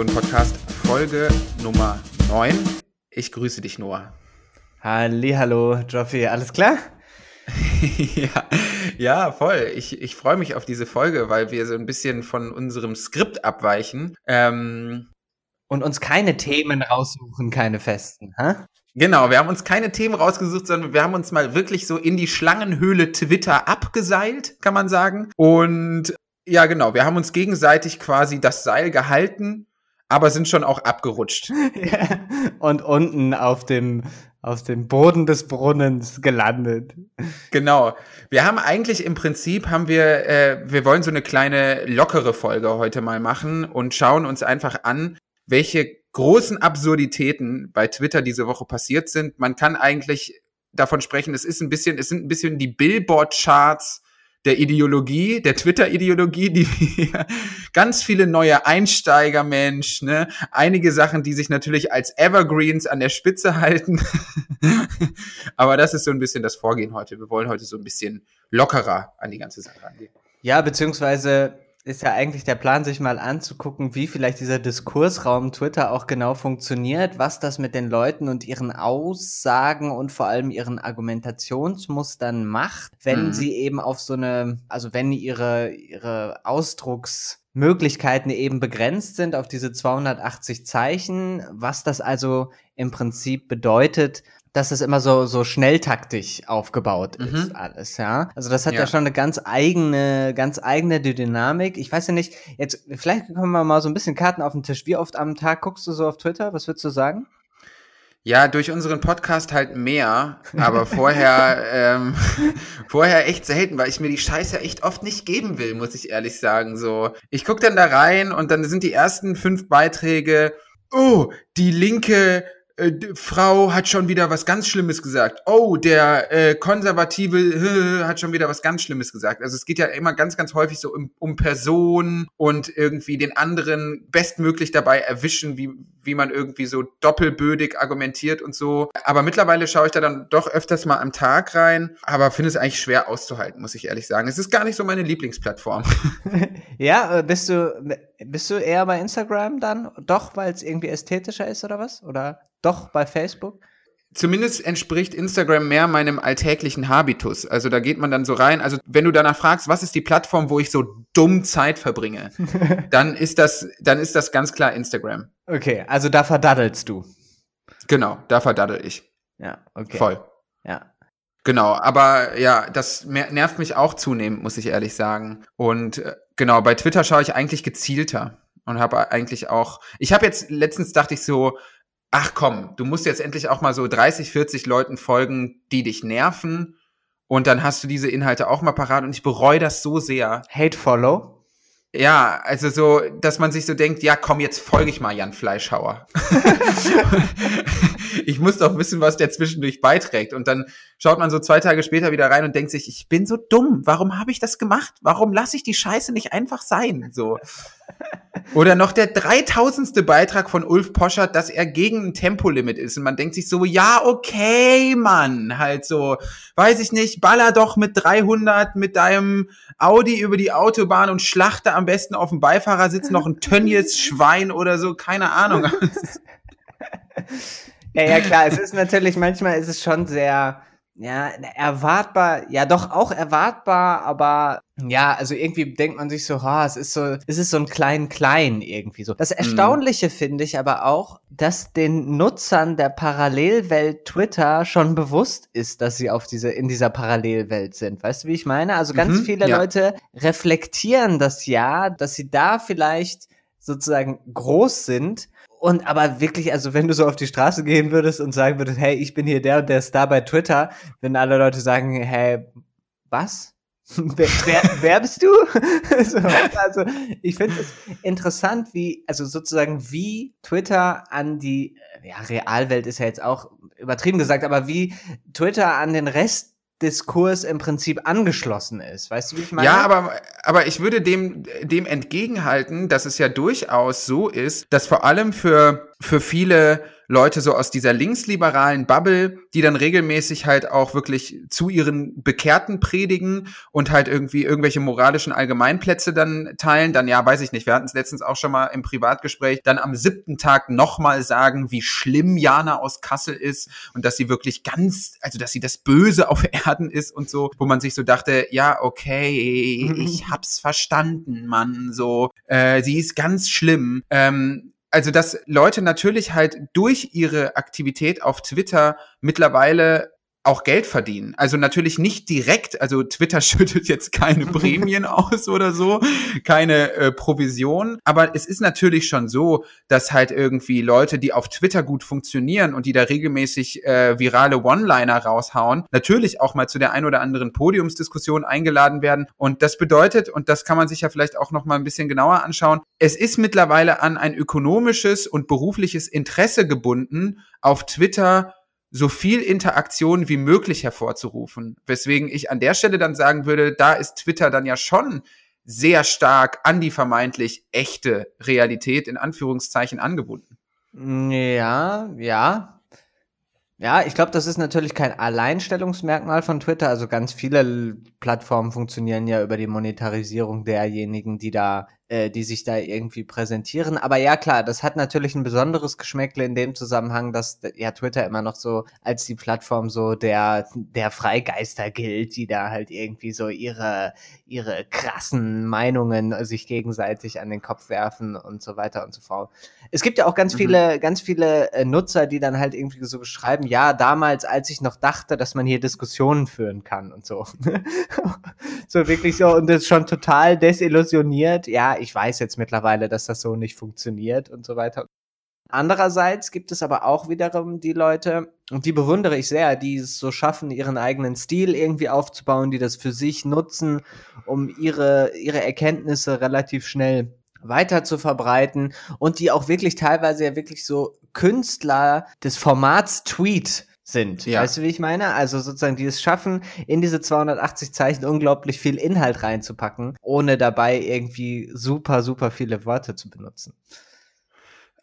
Diskussion-Podcast, Folge Nummer 9. Ich grüße dich, Noah. Hallo, Joffi, alles klar? ja, ja, voll. Ich, ich freue mich auf diese Folge, weil wir so ein bisschen von unserem Skript abweichen. Ähm, Und uns keine Themen raussuchen, keine festen, hä? Genau, wir haben uns keine Themen rausgesucht, sondern wir haben uns mal wirklich so in die Schlangenhöhle Twitter abgeseilt, kann man sagen. Und ja, genau, wir haben uns gegenseitig quasi das Seil gehalten, aber sind schon auch abgerutscht. Ja. Und unten auf dem, auf dem Boden des Brunnens gelandet. Genau. Wir haben eigentlich im Prinzip haben wir, äh, wir wollen so eine kleine lockere Folge heute mal machen und schauen uns einfach an, welche großen Absurditäten bei Twitter diese Woche passiert sind. Man kann eigentlich davon sprechen, es ist ein bisschen, es sind ein bisschen die Billboard-Charts der Ideologie, der Twitter-Ideologie, die ganz viele neue Einsteiger, Mensch, ne, einige Sachen, die sich natürlich als Evergreens an der Spitze halten. Aber das ist so ein bisschen das Vorgehen heute. Wir wollen heute so ein bisschen lockerer an die ganze Sache rangehen. Ja, beziehungsweise ist ja eigentlich der Plan, sich mal anzugucken, wie vielleicht dieser Diskursraum Twitter auch genau funktioniert, was das mit den Leuten und ihren Aussagen und vor allem ihren Argumentationsmustern macht, wenn mhm. sie eben auf so eine, also wenn ihre, ihre Ausdrucksmöglichkeiten eben begrenzt sind auf diese 280 Zeichen, was das also im Prinzip bedeutet, dass es immer so, so schnelltaktisch aufgebaut mhm. ist, alles, ja. Also das hat ja. ja. schon eine ganz eigene, ganz eigene Dynamik. Ich weiß ja nicht, jetzt, vielleicht kommen wir mal so ein bisschen Karten auf den Tisch. Wie oft am Tag guckst du so auf Twitter? Was würdest du sagen? Ja, durch unseren Podcast halt mehr, aber vorher, ähm, vorher echt selten, weil ich mir die Scheiße echt oft nicht geben will, muss ich ehrlich sagen. So, ich guck dann da rein und dann sind die ersten fünf Beiträge, oh, die linke äh, Frau hat schon wieder was ganz Schlimmes gesagt. Oh, der äh, konservative hat schon wieder was ganz Schlimmes gesagt. Also es geht ja immer ganz, ganz häufig so um, um Personen und irgendwie den anderen bestmöglich dabei erwischen, wie, wie man irgendwie so doppelbödig argumentiert und so. Aber mittlerweile schaue ich da dann doch öfters mal am Tag rein, aber finde es eigentlich schwer auszuhalten, muss ich ehrlich sagen. Es ist gar nicht so meine Lieblingsplattform. ja, äh, bist du, bist du eher bei Instagram dann? Doch, weil es irgendwie ästhetischer ist oder was? Oder doch bei Facebook? Zumindest entspricht Instagram mehr meinem alltäglichen Habitus. Also da geht man dann so rein. Also wenn du danach fragst, was ist die Plattform, wo ich so dumm Zeit verbringe, dann ist das, dann ist das ganz klar Instagram. Okay, also da verdaddelst du. Genau, da verdaddel ich. Ja, okay. Voll. Ja. Genau, aber ja, das nervt mich auch zunehmend, muss ich ehrlich sagen. Und äh, genau, bei Twitter schaue ich eigentlich gezielter und habe eigentlich auch. Ich habe jetzt letztens dachte ich so, ach komm, du musst jetzt endlich auch mal so 30, 40 Leuten folgen, die dich nerven. Und dann hast du diese Inhalte auch mal parat und ich bereue das so sehr. Hate Follow? Ja, also so, dass man sich so denkt, ja komm, jetzt folge ich mal Jan Fleischhauer. ich muss doch wissen, was der zwischendurch beiträgt. Und dann schaut man so zwei Tage später wieder rein und denkt sich, ich bin so dumm. Warum habe ich das gemacht? Warum lasse ich die Scheiße nicht einfach sein? So. Oder noch der dreitausendste Beitrag von Ulf Poschert, dass er gegen ein Tempolimit ist. Und man denkt sich so, ja, okay, Mann. Halt so, weiß ich nicht, baller doch mit 300 mit deinem Audi über die Autobahn und schlachte am besten auf dem Beifahrersitz noch ein Tönnies Schwein oder so, keine Ahnung. ja, ja, klar, es ist natürlich, manchmal ist es schon sehr, ja, erwartbar, ja doch auch erwartbar, aber ja, also irgendwie denkt man sich so, ha, es ist so, es ist so ein klein klein irgendwie so. Das Erstaunliche mhm. finde ich aber auch, dass den Nutzern der Parallelwelt Twitter schon bewusst ist, dass sie auf diese in dieser Parallelwelt sind. Weißt du, wie ich meine? Also ganz mhm, viele ja. Leute reflektieren das ja, dass sie da vielleicht sozusagen groß sind und aber wirklich, also wenn du so auf die Straße gehen würdest und sagen würdest, hey, ich bin hier der und der Star bei Twitter, wenn alle Leute sagen, hey, was? wer, wer, wer bist du? so, also ich finde es interessant, wie, also sozusagen wie Twitter an die, ja, Realwelt ist ja jetzt auch übertrieben gesagt, aber wie Twitter an den Rest Diskurs im Prinzip angeschlossen ist. Weißt du, wie ich meine? Ja, aber, aber ich würde dem, dem entgegenhalten, dass es ja durchaus so ist, dass vor allem für für viele Leute so aus dieser linksliberalen Bubble, die dann regelmäßig halt auch wirklich zu ihren Bekehrten predigen und halt irgendwie irgendwelche moralischen Allgemeinplätze dann teilen, dann ja, weiß ich nicht, wir hatten es letztens auch schon mal im Privatgespräch, dann am siebten Tag nochmal sagen, wie schlimm Jana aus Kassel ist und dass sie wirklich ganz, also dass sie das Böse auf Erden ist und so, wo man sich so dachte, ja, okay, ich hab's verstanden, Mann, so, äh, sie ist ganz schlimm. Ähm, also dass Leute natürlich halt durch ihre Aktivität auf Twitter mittlerweile auch Geld verdienen. Also natürlich nicht direkt, also Twitter schüttet jetzt keine Prämien aus oder so, keine äh, Provision, aber es ist natürlich schon so, dass halt irgendwie Leute, die auf Twitter gut funktionieren und die da regelmäßig äh, virale One-Liner raushauen, natürlich auch mal zu der ein oder anderen Podiumsdiskussion eingeladen werden und das bedeutet, und das kann man sich ja vielleicht auch noch mal ein bisschen genauer anschauen, es ist mittlerweile an ein ökonomisches und berufliches Interesse gebunden, auf Twitter so viel Interaktion wie möglich hervorzurufen. Weswegen ich an der Stelle dann sagen würde, da ist Twitter dann ja schon sehr stark an die vermeintlich echte Realität in Anführungszeichen angebunden. Ja, ja. Ja, ich glaube, das ist natürlich kein Alleinstellungsmerkmal von Twitter. Also ganz viele Plattformen funktionieren ja über die Monetarisierung derjenigen, die da äh, die sich da irgendwie präsentieren. Aber ja, klar, das hat natürlich ein besonderes Geschmäckle in dem Zusammenhang, dass ja Twitter immer noch so als die Plattform so der, der Freigeister gilt, die da halt irgendwie so ihre, ihre krassen Meinungen sich gegenseitig an den Kopf werfen und so weiter und so fort. Es gibt ja auch ganz mhm. viele, ganz viele äh, Nutzer, die dann halt irgendwie so beschreiben, ja, damals, als ich noch dachte, dass man hier Diskussionen führen kann und so. so wirklich so, und ist schon total desillusioniert. Ja, ich weiß jetzt mittlerweile, dass das so nicht funktioniert und so weiter. Andererseits gibt es aber auch wiederum die Leute, und die bewundere ich sehr, die es so schaffen, ihren eigenen Stil irgendwie aufzubauen, die das für sich nutzen, um ihre, ihre Erkenntnisse relativ schnell weiter zu verbreiten und die auch wirklich teilweise ja wirklich so Künstler des Formats Tweet sind. Ja. Weißt du, wie ich meine? Also sozusagen, die es schaffen, in diese 280 Zeichen unglaublich viel Inhalt reinzupacken, ohne dabei irgendwie super, super viele Worte zu benutzen.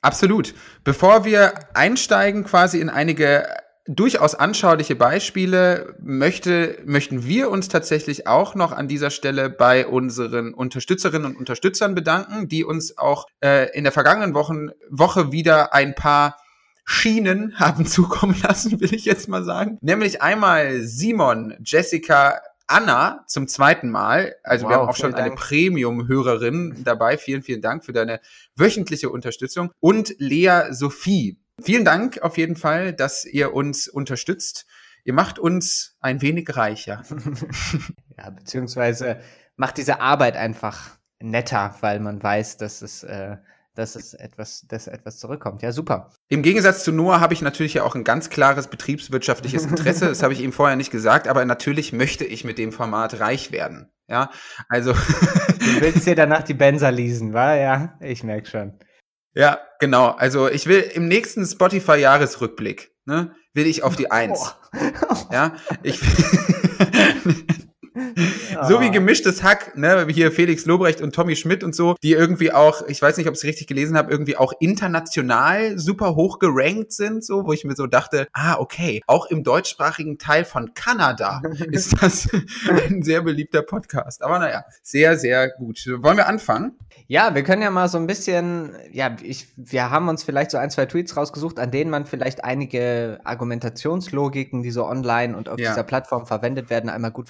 Absolut. Bevor wir einsteigen quasi in einige durchaus anschauliche Beispiele möchte, möchten wir uns tatsächlich auch noch an dieser Stelle bei unseren Unterstützerinnen und Unterstützern bedanken, die uns auch äh, in der vergangenen Wochen, Woche wieder ein paar Schienen haben zukommen lassen, will ich jetzt mal sagen. Nämlich einmal Simon, Jessica, Anna zum zweiten Mal. Also wow, wir haben auch schon eine Premium-Hörerin dabei. Vielen, vielen Dank für deine wöchentliche Unterstützung. Und Lea Sophie. Vielen Dank auf jeden Fall, dass ihr uns unterstützt. Ihr macht uns ein wenig reicher. ja, beziehungsweise macht diese Arbeit einfach netter, weil man weiß, dass es äh, dass es etwas, dass etwas zurückkommt. Ja, super. Im Gegensatz zu Noah habe ich natürlich ja auch ein ganz klares betriebswirtschaftliches Interesse. das habe ich ihm vorher nicht gesagt, aber natürlich möchte ich mit dem Format reich werden. Ja, also. du willst dir danach die Benzer leasen, war ja? Ich merke schon. Ja, genau. Also ich will im nächsten Spotify-Jahresrückblick, ne, will ich auf die Eins. Oh. Ja, ich. So wie gemischtes Hack, ne, hier Felix Lobrecht und Tommy Schmidt und so, die irgendwie auch, ich weiß nicht, ob ich es richtig gelesen habe, irgendwie auch international super hoch gerankt sind, so, wo ich mir so dachte, ah, okay, auch im deutschsprachigen Teil von Kanada ist das ein sehr beliebter Podcast. Aber naja, sehr, sehr gut. Wollen wir anfangen? Ja, wir können ja mal so ein bisschen, ja, ich, wir haben uns vielleicht so ein, zwei Tweets rausgesucht, an denen man vielleicht einige Argumentationslogiken, die so online und auf ja. dieser Plattform verwendet werden, einmal gut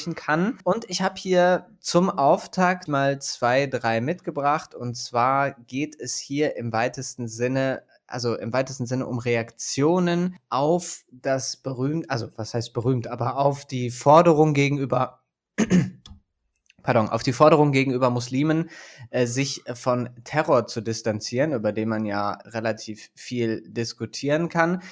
veranschaulichen kann. Und ich habe hier zum Auftakt mal zwei, drei mitgebracht. Und zwar geht es hier im weitesten Sinne also im weitesten Sinne um Reaktionen auf das berühmt, also was heißt berühmt, aber auf die Forderung gegenüber pardon, auf die Forderung gegenüber Muslimen, äh, sich von Terror zu distanzieren, über den man ja relativ viel diskutieren kann.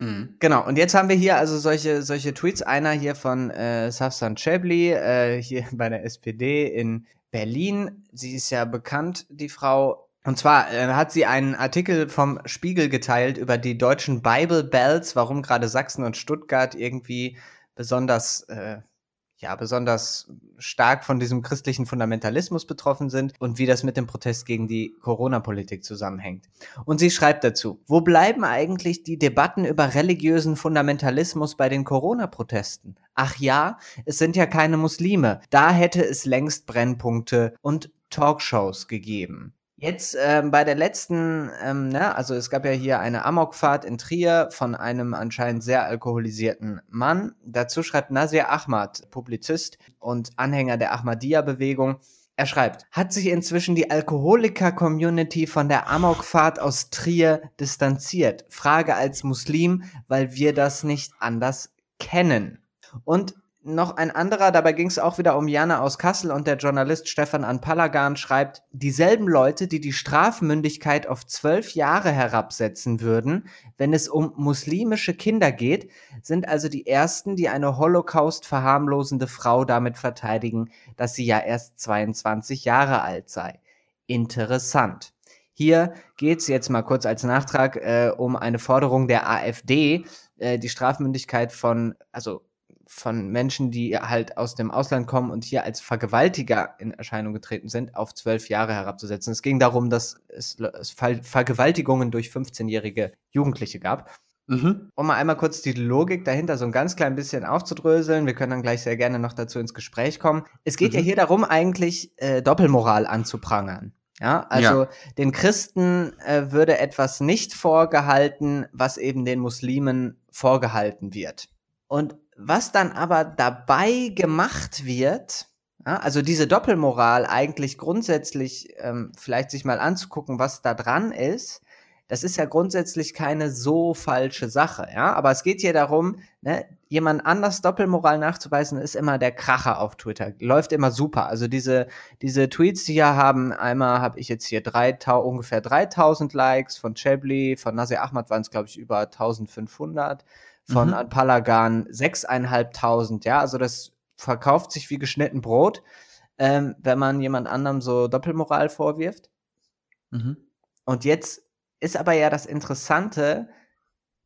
Mhm. Genau, und jetzt haben wir hier also solche, solche Tweets. Einer hier von äh, Safsan Chebli, äh, hier bei der SPD in Berlin. Sie ist ja bekannt, die Frau. Und zwar äh, hat sie einen Artikel vom Spiegel geteilt über die deutschen Bible Bells, warum gerade Sachsen und Stuttgart irgendwie besonders äh, ja besonders stark von diesem christlichen Fundamentalismus betroffen sind und wie das mit dem Protest gegen die Corona-Politik zusammenhängt. Und sie schreibt dazu, wo bleiben eigentlich die Debatten über religiösen Fundamentalismus bei den Corona-Protesten? Ach ja, es sind ja keine Muslime. Da hätte es längst Brennpunkte und Talkshows gegeben. Jetzt ähm, bei der letzten, ähm, ne, also es gab ja hier eine Amokfahrt in Trier von einem anscheinend sehr alkoholisierten Mann. Dazu schreibt Nasir Ahmad, Publizist und Anhänger der Ahmadiyya-Bewegung, er schreibt, hat sich inzwischen die Alkoholiker-Community von der Amokfahrt aus Trier distanziert? Frage als Muslim, weil wir das nicht anders kennen. Und noch ein anderer, dabei ging es auch wieder um Jana aus Kassel und der Journalist Stefan Anpalagan schreibt, dieselben Leute, die die Strafmündigkeit auf zwölf Jahre herabsetzen würden, wenn es um muslimische Kinder geht, sind also die ersten, die eine Holocaust verharmlosende Frau damit verteidigen, dass sie ja erst 22 Jahre alt sei. Interessant. Hier geht es jetzt mal kurz als Nachtrag äh, um eine Forderung der AfD, äh, die Strafmündigkeit von, also von Menschen, die halt aus dem Ausland kommen und hier als Vergewaltiger in Erscheinung getreten sind, auf zwölf Jahre herabzusetzen. Es ging darum, dass es, Vergewaltigungen durch 15-jährige Jugendliche gab. Mhm. Um mal einmal kurz die Logik dahinter so ein ganz klein bisschen aufzudröseln. Wir können dann gleich sehr gerne noch dazu ins Gespräch kommen. Es geht mhm. ja hier darum, eigentlich äh, Doppelmoral anzuprangern. Ja, also ja. den Christen äh, würde etwas nicht vorgehalten, was eben den Muslimen vorgehalten wird. Und was dann aber dabei gemacht wird, ja, also diese Doppelmoral eigentlich grundsätzlich ähm, vielleicht sich mal anzugucken, was da dran ist, das ist ja grundsätzlich keine so falsche Sache, ja. Aber es geht hier darum, ne, jemand anders Doppelmoral nachzuweisen, ist immer der Kracher auf Twitter. Läuft immer super. Also diese, diese Tweets, die hier haben, einmal habe ich jetzt hier drei, ungefähr 3000 Likes von Chebli, von Nasir Ahmad waren es, glaube ich, über 1500 von mhm. Palagan 6.500, ja, also das verkauft sich wie geschnitten Brot, ähm, wenn man jemand anderem so Doppelmoral vorwirft. Mhm. Und jetzt ist aber ja das Interessante,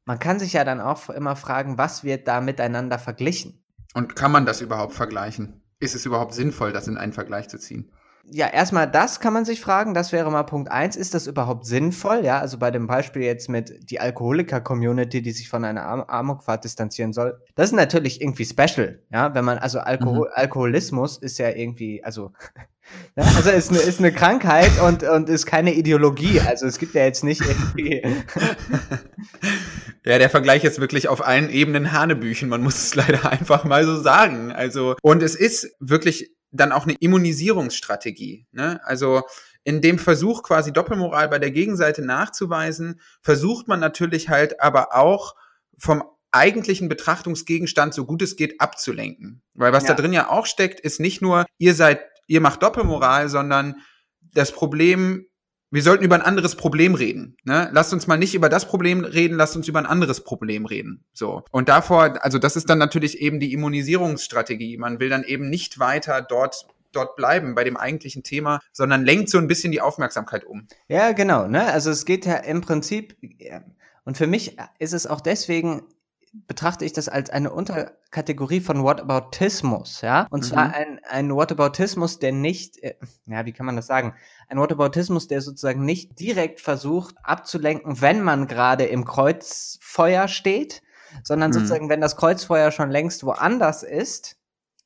man kann sich ja dann auch immer fragen, was wird da miteinander verglichen? Und kann man das überhaupt vergleichen? Ist es überhaupt sinnvoll, das in einen Vergleich zu ziehen? Ja, erstmal das kann man sich fragen, das wäre mal Punkt eins. Ist das überhaupt sinnvoll? Ja, also bei dem Beispiel jetzt mit die Alkoholiker-Community, die sich von einer Am Amokfahrt distanzieren soll. Das ist natürlich irgendwie special, ja, wenn man, also Alkohol, mhm. Alkoholismus ist ja irgendwie, also, ja, also ist eine, ist eine Krankheit und, und ist keine Ideologie. Also es gibt ja jetzt nicht irgendwie. ja, der Vergleich ist wirklich auf allen Ebenen Hanebüchen. Man muss es leider einfach mal so sagen. Also, und es ist wirklich dann auch eine Immunisierungsstrategie. Ne? Also in dem Versuch quasi Doppelmoral bei der Gegenseite nachzuweisen, versucht man natürlich halt aber auch vom eigentlichen Betrachtungsgegenstand so gut es geht abzulenken. Weil was ja. da drin ja auch steckt, ist nicht nur, ihr seid, ihr macht Doppelmoral, sondern das Problem wir sollten über ein anderes Problem reden. Ne? Lasst uns mal nicht über das Problem reden, lasst uns über ein anderes Problem reden. So. Und davor, also das ist dann natürlich eben die Immunisierungsstrategie. Man will dann eben nicht weiter dort dort bleiben bei dem eigentlichen Thema, sondern lenkt so ein bisschen die Aufmerksamkeit um. Ja, genau. Ne? Also es geht ja im Prinzip, und für mich ist es auch deswegen betrachte ich das als eine Unterkategorie von Whataboutismus, ja. Und mhm. zwar ein, ein Whataboutismus, der nicht, äh, ja, wie kann man das sagen? Ein Whataboutismus, der sozusagen nicht direkt versucht abzulenken, wenn man gerade im Kreuzfeuer steht, sondern mhm. sozusagen, wenn das Kreuzfeuer schon längst woanders ist,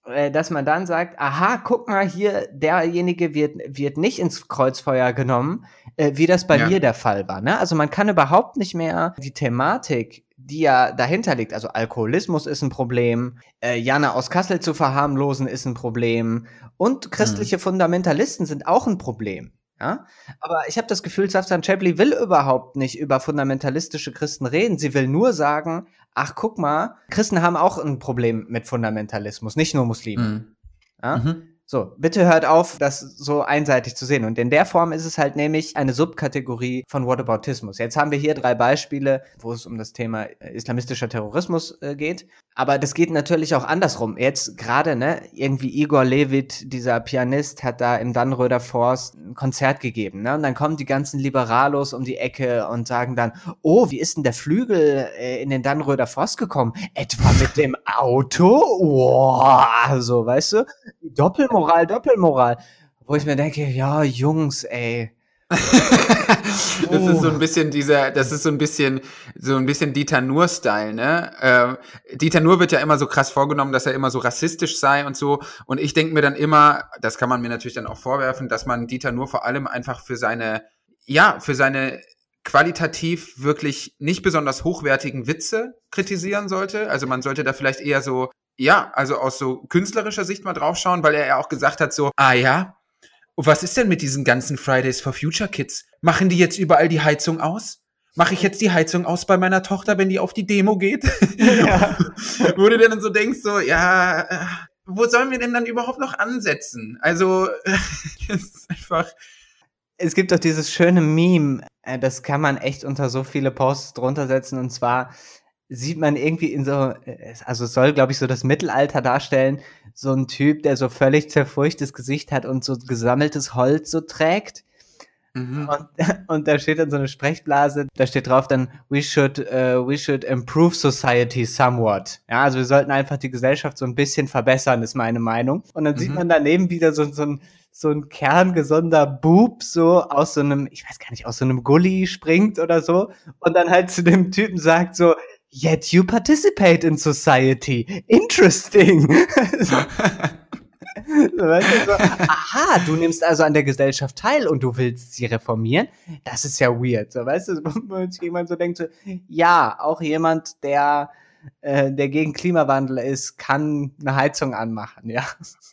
äh, dass man dann sagt, aha, guck mal hier, derjenige wird, wird nicht ins Kreuzfeuer genommen, äh, wie das bei ja. mir der Fall war. Ne? Also man kann überhaupt nicht mehr die Thematik die ja dahinter liegt. Also Alkoholismus ist ein Problem, äh, Jana aus Kassel zu verharmlosen ist ein Problem und christliche mhm. Fundamentalisten sind auch ein Problem. Ja? Aber ich habe das Gefühl, Safsan Chapley will überhaupt nicht über fundamentalistische Christen reden. Sie will nur sagen, ach guck mal, Christen haben auch ein Problem mit Fundamentalismus, nicht nur Muslime. Mhm. Ja? Mhm. So, bitte hört auf, das so einseitig zu sehen. Und in der Form ist es halt nämlich eine Subkategorie von Whataboutismus. Jetzt haben wir hier drei Beispiele, wo es um das Thema äh, islamistischer Terrorismus äh, geht. Aber das geht natürlich auch andersrum. Jetzt gerade, ne, irgendwie Igor Levit, dieser Pianist, hat da im Dannröder Forst ein Konzert gegeben, ne? Und dann kommen die ganzen Liberalos um die Ecke und sagen dann, oh, wie ist denn der Flügel äh, in den Dannröder Forst gekommen? Etwa mit dem Auto? Wow, so, weißt du? Doppelmoral, Doppelmoral. Wo ich mir denke, ja, Jungs, ey. das oh. ist so ein bisschen dieser, das ist so ein bisschen, so ein bisschen Dieter Nur-Style, ne? Äh, Dieter Nur wird ja immer so krass vorgenommen, dass er immer so rassistisch sei und so. Und ich denke mir dann immer, das kann man mir natürlich dann auch vorwerfen, dass man Dieter Nur vor allem einfach für seine, ja, für seine qualitativ wirklich nicht besonders hochwertigen Witze kritisieren sollte. Also man sollte da vielleicht eher so ja, also aus so künstlerischer Sicht mal draufschauen, weil er ja auch gesagt hat so, ah ja, was ist denn mit diesen ganzen Fridays for Future Kids? Machen die jetzt überall die Heizung aus? Mache ich jetzt die Heizung aus bei meiner Tochter, wenn die auf die Demo geht? Ja. Wo du dann so denkst, so, ja, äh, wo sollen wir denn dann überhaupt noch ansetzen? Also, es ist einfach. Es gibt doch dieses schöne Meme, äh, das kann man echt unter so viele Posts drunter setzen, und zwar, sieht man irgendwie in so, also soll, glaube ich, so das Mittelalter darstellen, so ein Typ, der so völlig zerfurchtes Gesicht hat und so gesammeltes Holz so trägt. Mhm. Und, und da steht dann so eine Sprechblase, da steht drauf dann, we should, uh, we should improve society somewhat. Ja, also wir sollten einfach die Gesellschaft so ein bisschen verbessern, ist meine Meinung. Und dann mhm. sieht man daneben wieder so, so ein, so ein kerngesunder Bub so aus so einem, ich weiß gar nicht, aus so einem Gully springt oder so und dann halt zu dem Typen sagt so, Yet you participate in society. Interesting. so, weißt du, so, aha, du nimmst also an der Gesellschaft teil und du willst sie reformieren? Das ist ja weird. So, weißt du, wenn sich jemand so denkt, so, ja, auch jemand, der, äh, der gegen Klimawandel ist, kann eine Heizung anmachen, ja.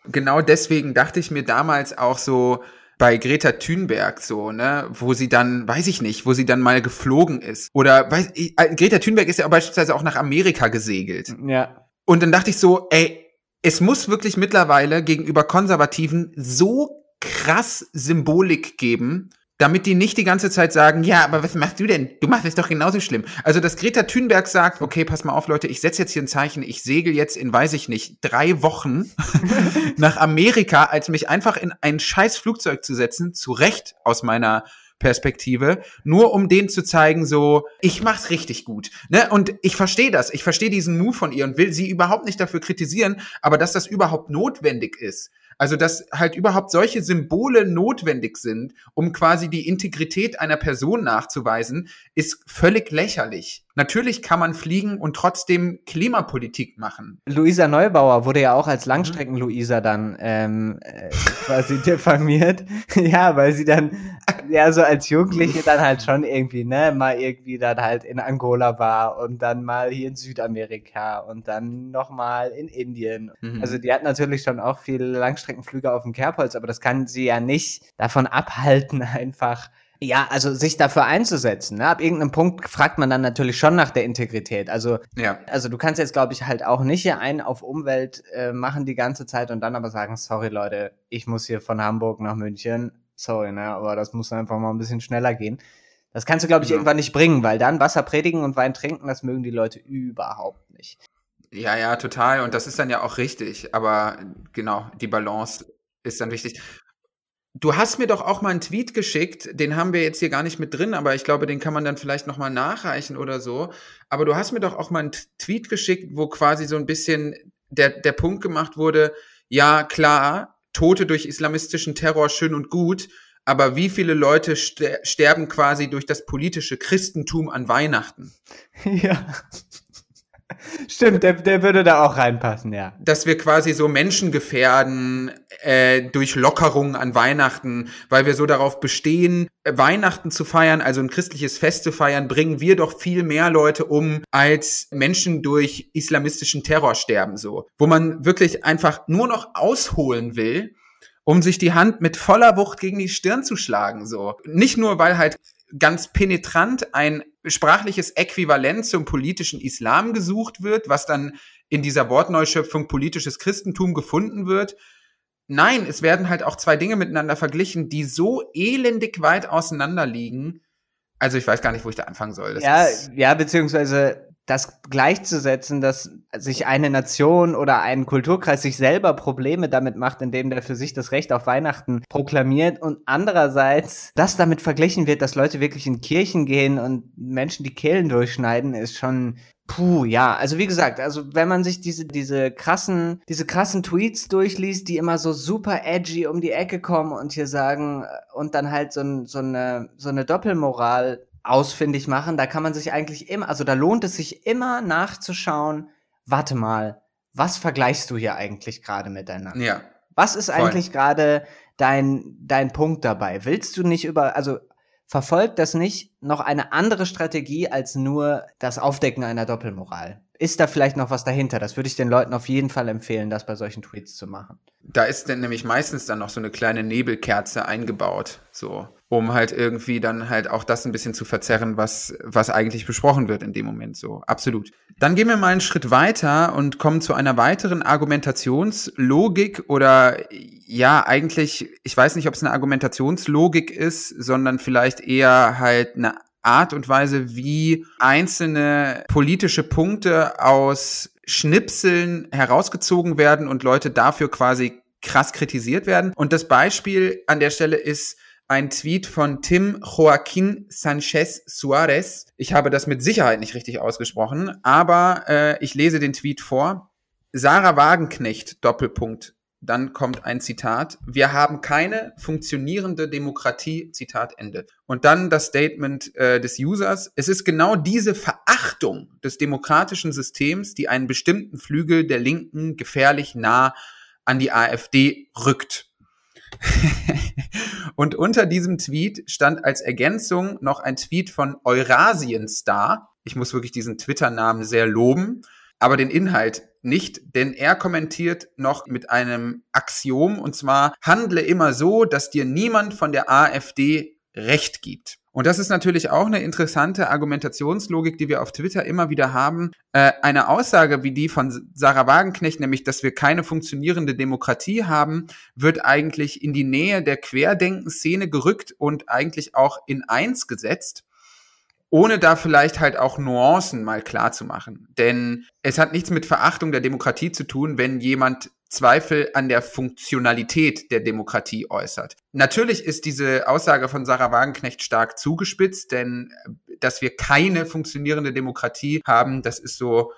Genau deswegen dachte ich mir damals auch so, bei Greta Thunberg so, ne, wo sie dann, weiß ich nicht, wo sie dann mal geflogen ist. Oder weiß, ich, äh, Greta Thunberg ist ja beispielsweise auch nach Amerika gesegelt. Ja. Und dann dachte ich so, ey, es muss wirklich mittlerweile gegenüber Konservativen so krass Symbolik geben, damit die nicht die ganze Zeit sagen, ja, aber was machst du denn? Du machst es doch genauso schlimm. Also, dass Greta Thunberg sagt, okay, pass mal auf, Leute, ich setze jetzt hier ein Zeichen, ich segel jetzt in, weiß ich nicht, drei Wochen nach Amerika, als mich einfach in ein scheiß Flugzeug zu setzen, zu Recht aus meiner Perspektive, nur um denen zu zeigen, so, ich mach's richtig gut. Ne? Und ich verstehe das, ich verstehe diesen Move von ihr und will sie überhaupt nicht dafür kritisieren, aber dass das überhaupt notwendig ist, also, dass halt überhaupt solche Symbole notwendig sind, um quasi die Integrität einer Person nachzuweisen, ist völlig lächerlich. Natürlich kann man fliegen und trotzdem Klimapolitik machen. Luisa Neubauer wurde ja auch als Langstrecken-Luisa dann ähm, äh, quasi diffamiert. ja, weil sie dann ja so als Jugendliche dann halt schon irgendwie, ne, mal irgendwie dann halt in Angola war und dann mal hier in Südamerika und dann nochmal in Indien. Mhm. Also die hat natürlich schon auch viele Langstreckenflüge auf dem Kerbholz, aber das kann sie ja nicht davon abhalten, einfach ja, also sich dafür einzusetzen. Ne? Ab irgendeinem Punkt fragt man dann natürlich schon nach der Integrität. Also, ja. also du kannst jetzt, glaube ich, halt auch nicht hier einen auf Umwelt äh, machen die ganze Zeit und dann aber sagen, sorry Leute, ich muss hier von Hamburg nach München. Sorry, ne, aber das muss einfach mal ein bisschen schneller gehen. Das kannst du, glaube ich, ja. irgendwann nicht bringen, weil dann Wasser predigen und Wein trinken, das mögen die Leute überhaupt nicht. Ja, ja, total. Und das ist dann ja auch richtig. Aber genau, die Balance ist dann wichtig. Du hast mir doch auch mal einen Tweet geschickt, den haben wir jetzt hier gar nicht mit drin, aber ich glaube, den kann man dann vielleicht nochmal nachreichen oder so. Aber du hast mir doch auch mal einen Tweet geschickt, wo quasi so ein bisschen der, der Punkt gemacht wurde, ja klar, Tote durch islamistischen Terror schön und gut, aber wie viele Leute sterben quasi durch das politische Christentum an Weihnachten? Ja. Stimmt, der, der würde da auch reinpassen, ja. Dass wir quasi so Menschen gefährden äh, durch Lockerungen an Weihnachten, weil wir so darauf bestehen, Weihnachten zu feiern, also ein christliches Fest zu feiern, bringen wir doch viel mehr Leute um, als Menschen durch islamistischen Terror sterben, so. Wo man wirklich einfach nur noch ausholen will, um sich die Hand mit voller Wucht gegen die Stirn zu schlagen, so. Nicht nur, weil halt ganz penetrant ein sprachliches Äquivalent zum politischen Islam gesucht wird, was dann in dieser Wortneuschöpfung politisches Christentum gefunden wird, nein, es werden halt auch zwei Dinge miteinander verglichen, die so elendig weit auseinander liegen. Also ich weiß gar nicht, wo ich da anfangen soll. Das ja, ja, beziehungsweise das gleichzusetzen, dass sich eine Nation oder ein Kulturkreis sich selber Probleme damit macht, indem der für sich das Recht auf Weihnachten proklamiert und andererseits das damit verglichen wird, dass Leute wirklich in Kirchen gehen und Menschen die Kehlen durchschneiden, ist schon Puh, ja, also wie gesagt, also wenn man sich diese, diese krassen, diese krassen Tweets durchliest, die immer so super edgy um die Ecke kommen und hier sagen äh, und dann halt so, so eine, so eine Doppelmoral ausfindig machen, da kann man sich eigentlich immer, also da lohnt es sich immer nachzuschauen, warte mal, was vergleichst du hier eigentlich gerade miteinander? Ja. Was ist voll. eigentlich gerade dein, dein Punkt dabei? Willst du nicht über, also verfolgt das nicht noch eine andere Strategie als nur das Aufdecken einer Doppelmoral? Ist da vielleicht noch was dahinter? Das würde ich den Leuten auf jeden Fall empfehlen, das bei solchen Tweets zu machen. Da ist dann nämlich meistens dann noch so eine kleine Nebelkerze eingebaut, so um halt irgendwie dann halt auch das ein bisschen zu verzerren, was, was eigentlich besprochen wird in dem Moment so. Absolut. Dann gehen wir mal einen Schritt weiter und kommen zu einer weiteren Argumentationslogik oder ja, eigentlich, ich weiß nicht, ob es eine Argumentationslogik ist, sondern vielleicht eher halt eine Art und Weise, wie einzelne politische Punkte aus Schnipseln herausgezogen werden und Leute dafür quasi krass kritisiert werden. Und das Beispiel an der Stelle ist ein Tweet von Tim Joaquin Sanchez Suarez. Ich habe das mit Sicherheit nicht richtig ausgesprochen, aber äh, ich lese den Tweet vor. Sarah Wagenknecht, Doppelpunkt. Dann kommt ein Zitat. Wir haben keine funktionierende Demokratie, Zitat Ende. Und dann das Statement äh, des Users. Es ist genau diese Verachtung des demokratischen Systems, die einen bestimmten Flügel der Linken gefährlich nah an die AfD rückt. und unter diesem Tweet stand als Ergänzung noch ein Tweet von Eurasienstar. Ich muss wirklich diesen Twitter-Namen sehr loben, aber den Inhalt nicht, denn er kommentiert noch mit einem Axiom und zwar handle immer so, dass dir niemand von der AfD Recht gibt. Und das ist natürlich auch eine interessante Argumentationslogik, die wir auf Twitter immer wieder haben. Äh, eine Aussage wie die von Sarah Wagenknecht, nämlich, dass wir keine funktionierende Demokratie haben, wird eigentlich in die Nähe der Querdenkenszene gerückt und eigentlich auch in eins gesetzt ohne da vielleicht halt auch Nuancen mal klar zu machen. Denn es hat nichts mit Verachtung der Demokratie zu tun, wenn jemand Zweifel an der Funktionalität der Demokratie äußert. Natürlich ist diese Aussage von Sarah Wagenknecht stark zugespitzt, denn äh, dass wir keine funktionierende Demokratie haben, das ist so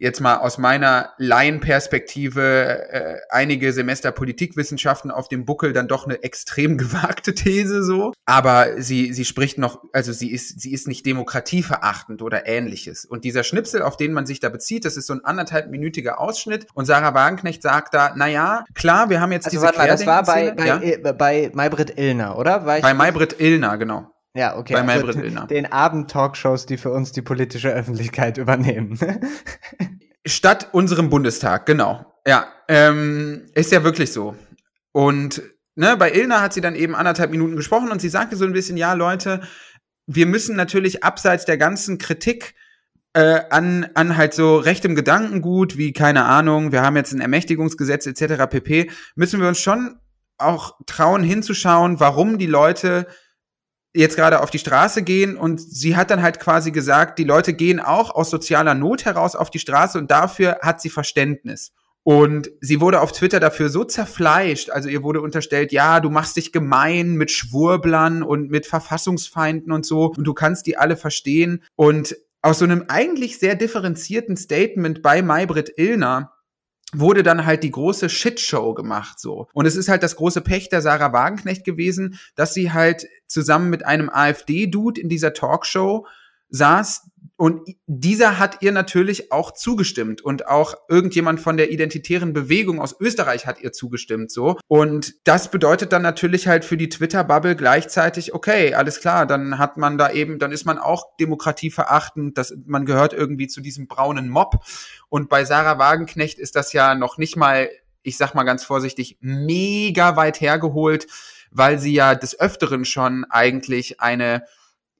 jetzt mal aus meiner Laienperspektive äh, einige Semester Politikwissenschaften auf dem Buckel dann doch eine extrem gewagte These so. Aber sie, sie spricht noch, also sie ist, sie ist nicht demokratieverachtend oder ähnliches. Und dieser Schnipsel, auf den man sich da bezieht, das ist so ein anderthalbminütiger Ausschnitt. Und Sarah Wagenknecht sagt da, na ja, klar, wir haben jetzt also diese warte mal, das war bei, bei, ja? bei Maybrit Illner, oder? Weil bei Maybrit Illner, genau. Ja, okay. Bei also Illner. Den Abend-Talkshows, die für uns die politische Öffentlichkeit übernehmen. Statt unserem Bundestag, genau. Ja, ähm, ist ja wirklich so. Und ne, bei Ilna hat sie dann eben anderthalb Minuten gesprochen und sie sagte so ein bisschen, ja, Leute, wir müssen natürlich abseits der ganzen Kritik äh, an, an halt so rechtem Gedankengut, wie keine Ahnung, wir haben jetzt ein Ermächtigungsgesetz etc. pp, müssen wir uns schon auch trauen hinzuschauen, warum die Leute jetzt gerade auf die Straße gehen und sie hat dann halt quasi gesagt, die Leute gehen auch aus sozialer Not heraus auf die Straße und dafür hat sie Verständnis. Und sie wurde auf Twitter dafür so zerfleischt, also ihr wurde unterstellt, ja, du machst dich gemein mit Schwurblern und mit Verfassungsfeinden und so und du kannst die alle verstehen. Und aus so einem eigentlich sehr differenzierten Statement bei Maybrit Illner wurde dann halt die große Shitshow gemacht so. Und es ist halt das große Pech der Sarah Wagenknecht gewesen, dass sie halt zusammen mit einem AfD-Dude in dieser Talkshow saß, und dieser hat ihr natürlich auch zugestimmt und auch irgendjemand von der identitären Bewegung aus Österreich hat ihr zugestimmt, so. Und das bedeutet dann natürlich halt für die Twitter-Bubble gleichzeitig, okay, alles klar, dann hat man da eben, dann ist man auch demokratieverachtend, das, man gehört irgendwie zu diesem braunen Mob. Und bei Sarah Wagenknecht ist das ja noch nicht mal, ich sag mal ganz vorsichtig, mega weit hergeholt, weil sie ja des Öfteren schon eigentlich eine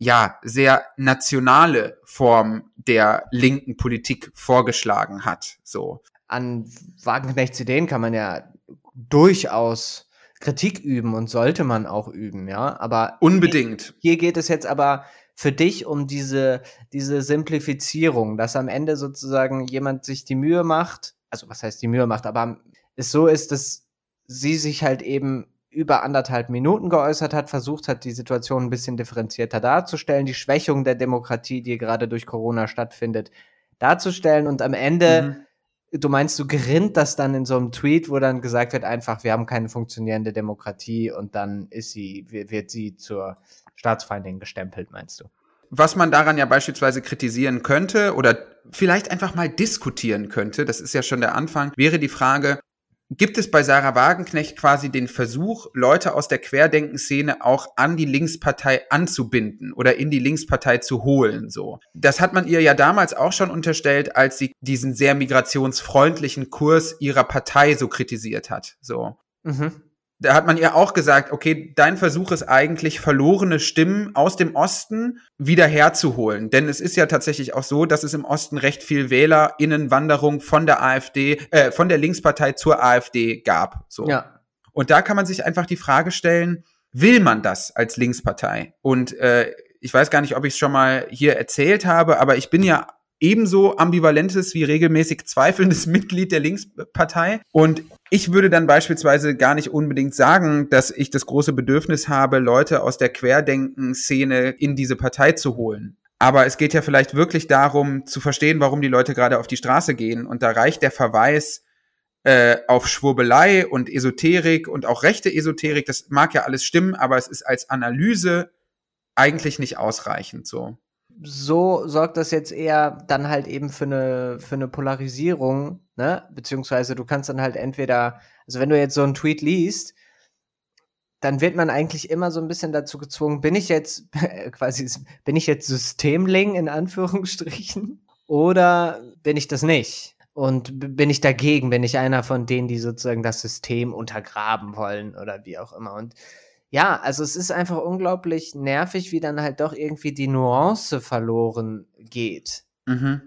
ja, sehr nationale Form der linken Politik vorgeschlagen hat, so. An Wagenknechts Ideen kann man ja durchaus Kritik üben und sollte man auch üben, ja. Aber unbedingt. Hier, hier geht es jetzt aber für dich um diese, diese Simplifizierung, dass am Ende sozusagen jemand sich die Mühe macht, also was heißt die Mühe macht, aber es so ist, dass sie sich halt eben über anderthalb Minuten geäußert hat, versucht hat, die Situation ein bisschen differenzierter darzustellen, die Schwächung der Demokratie, die gerade durch Corona stattfindet, darzustellen und am Ende mhm du meinst, du gerinnt das dann in so einem Tweet, wo dann gesagt wird, einfach, wir haben keine funktionierende Demokratie und dann ist sie, wird sie zur Staatsfeindin gestempelt, meinst du? Was man daran ja beispielsweise kritisieren könnte oder vielleicht einfach mal diskutieren könnte, das ist ja schon der Anfang, wäre die Frage, gibt es bei Sarah Wagenknecht quasi den Versuch, Leute aus der Querdenkenszene auch an die Linkspartei anzubinden oder in die Linkspartei zu holen, so. Das hat man ihr ja damals auch schon unterstellt, als sie diesen sehr migrationsfreundlichen Kurs ihrer Partei so kritisiert hat, so. Mhm da hat man ihr auch gesagt, okay, dein Versuch ist eigentlich verlorene Stimmen aus dem Osten wieder herzuholen. Denn es ist ja tatsächlich auch so, dass es im Osten recht viel WählerInnenwanderung von der AfD, äh, von der Linkspartei zur AfD gab. So. Ja. Und da kann man sich einfach die Frage stellen, will man das als Linkspartei? Und äh, ich weiß gar nicht, ob ich es schon mal hier erzählt habe, aber ich bin ja ebenso ambivalentes wie regelmäßig zweifelndes Mitglied der Linkspartei. Und ich würde dann beispielsweise gar nicht unbedingt sagen, dass ich das große Bedürfnis habe, Leute aus der Querdenken-Szene in diese Partei zu holen. Aber es geht ja vielleicht wirklich darum, zu verstehen, warum die Leute gerade auf die Straße gehen. Und da reicht der Verweis äh, auf Schwurbelei und Esoterik und auch rechte Esoterik. Das mag ja alles stimmen, aber es ist als Analyse eigentlich nicht ausreichend so so sorgt das jetzt eher dann halt eben für eine, für eine Polarisierung, ne? Beziehungsweise du kannst dann halt entweder, also wenn du jetzt so einen Tweet liest, dann wird man eigentlich immer so ein bisschen dazu gezwungen, bin ich jetzt quasi, bin ich jetzt Systemling in Anführungsstrichen oder bin ich das nicht? Und bin ich dagegen, bin ich einer von denen, die sozusagen das System untergraben wollen oder wie auch immer. Und ja, also es ist einfach unglaublich nervig, wie dann halt doch irgendwie die Nuance verloren geht. Mhm.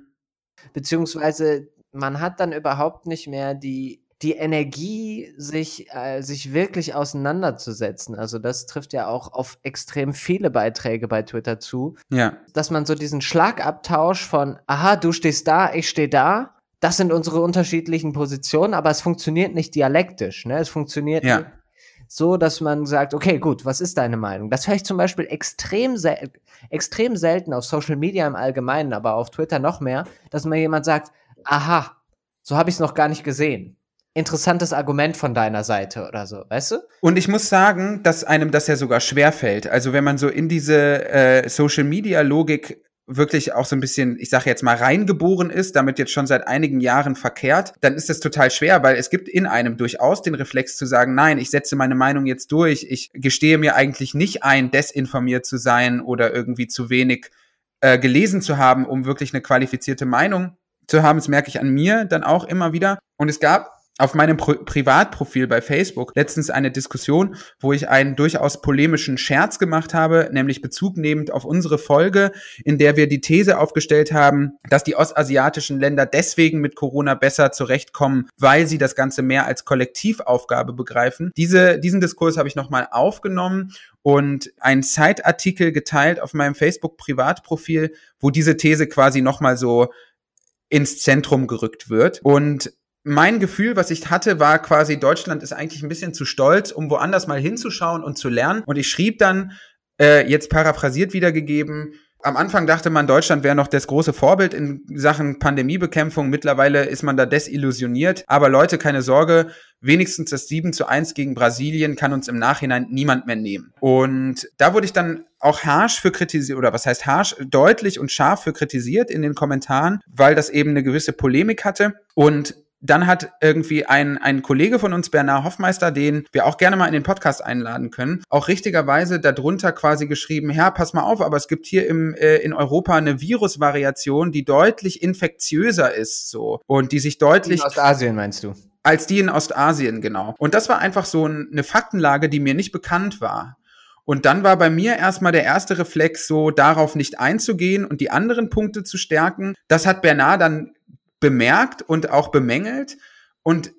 Beziehungsweise man hat dann überhaupt nicht mehr die, die Energie, sich, äh, sich wirklich auseinanderzusetzen. Also das trifft ja auch auf extrem viele Beiträge bei Twitter zu. Ja. Dass man so diesen Schlagabtausch von, aha, du stehst da, ich stehe da, das sind unsere unterschiedlichen Positionen, aber es funktioniert nicht dialektisch. Ne? Es funktioniert ja so, dass man sagt, okay, gut, was ist deine Meinung? Das höre ich zum Beispiel extrem, sel extrem selten auf Social Media im Allgemeinen, aber auf Twitter noch mehr, dass mir jemand sagt, aha, so habe ich es noch gar nicht gesehen. Interessantes Argument von deiner Seite oder so, weißt du? Und ich muss sagen, dass einem das ja sogar schwerfällt. Also wenn man so in diese äh, Social Media Logik wirklich auch so ein bisschen, ich sage jetzt mal, reingeboren ist, damit jetzt schon seit einigen Jahren verkehrt, dann ist das total schwer, weil es gibt in einem durchaus den Reflex zu sagen, nein, ich setze meine Meinung jetzt durch, ich gestehe mir eigentlich nicht ein, desinformiert zu sein oder irgendwie zu wenig äh, gelesen zu haben, um wirklich eine qualifizierte Meinung zu haben. Das merke ich an mir dann auch immer wieder. Und es gab auf meinem Pro Privatprofil bei Facebook letztens eine Diskussion, wo ich einen durchaus polemischen Scherz gemacht habe, nämlich Bezug nehmend auf unsere Folge, in der wir die These aufgestellt haben, dass die ostasiatischen Länder deswegen mit Corona besser zurechtkommen, weil sie das Ganze mehr als Kollektivaufgabe begreifen. Diese, diesen Diskurs habe ich nochmal aufgenommen und einen Zeitartikel geteilt auf meinem Facebook Privatprofil, wo diese These quasi nochmal so ins Zentrum gerückt wird. Und mein Gefühl, was ich hatte, war quasi, Deutschland ist eigentlich ein bisschen zu stolz, um woanders mal hinzuschauen und zu lernen. Und ich schrieb dann, äh, jetzt paraphrasiert wiedergegeben, am Anfang dachte man, Deutschland wäre noch das große Vorbild in Sachen Pandemiebekämpfung. Mittlerweile ist man da desillusioniert. Aber Leute, keine Sorge, wenigstens das 7 zu 1 gegen Brasilien kann uns im Nachhinein niemand mehr nehmen. Und da wurde ich dann auch harsch für kritisiert, oder was heißt harsch, deutlich und scharf für kritisiert in den Kommentaren, weil das eben eine gewisse Polemik hatte. Und dann hat irgendwie ein, ein Kollege von uns, Bernard Hoffmeister, den wir auch gerne mal in den Podcast einladen können, auch richtigerweise darunter quasi geschrieben, Herr, pass mal auf, aber es gibt hier im, äh, in Europa eine Virusvariation, die deutlich infektiöser ist, so. Und die sich deutlich. In Ostasien meinst du? Als die in Ostasien, genau. Und das war einfach so ein, eine Faktenlage, die mir nicht bekannt war. Und dann war bei mir erstmal der erste Reflex, so darauf nicht einzugehen und die anderen Punkte zu stärken. Das hat Bernard dann bemerkt und auch bemängelt. Und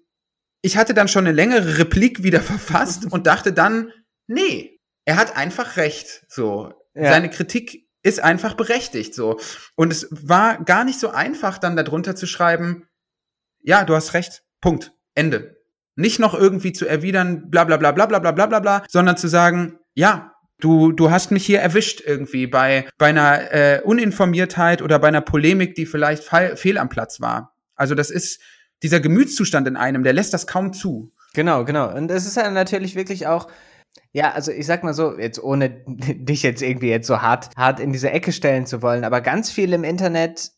ich hatte dann schon eine längere Replik wieder verfasst und dachte dann, nee, er hat einfach recht. So, ja. seine Kritik ist einfach berechtigt. So, und es war gar nicht so einfach, dann darunter zu schreiben, ja, du hast recht. Punkt. Ende. Nicht noch irgendwie zu erwidern, bla bla bla bla bla bla bla bla bla, sondern zu sagen, ja, Du, du hast mich hier erwischt irgendwie bei, bei einer äh, Uninformiertheit oder bei einer Polemik, die vielleicht fehl am Platz war. Also das ist dieser Gemütszustand in einem, der lässt das kaum zu. Genau, genau. Und es ist ja natürlich wirklich auch, ja, also ich sag mal so, jetzt ohne dich jetzt irgendwie jetzt so hart, hart in diese Ecke stellen zu wollen, aber ganz viel im Internet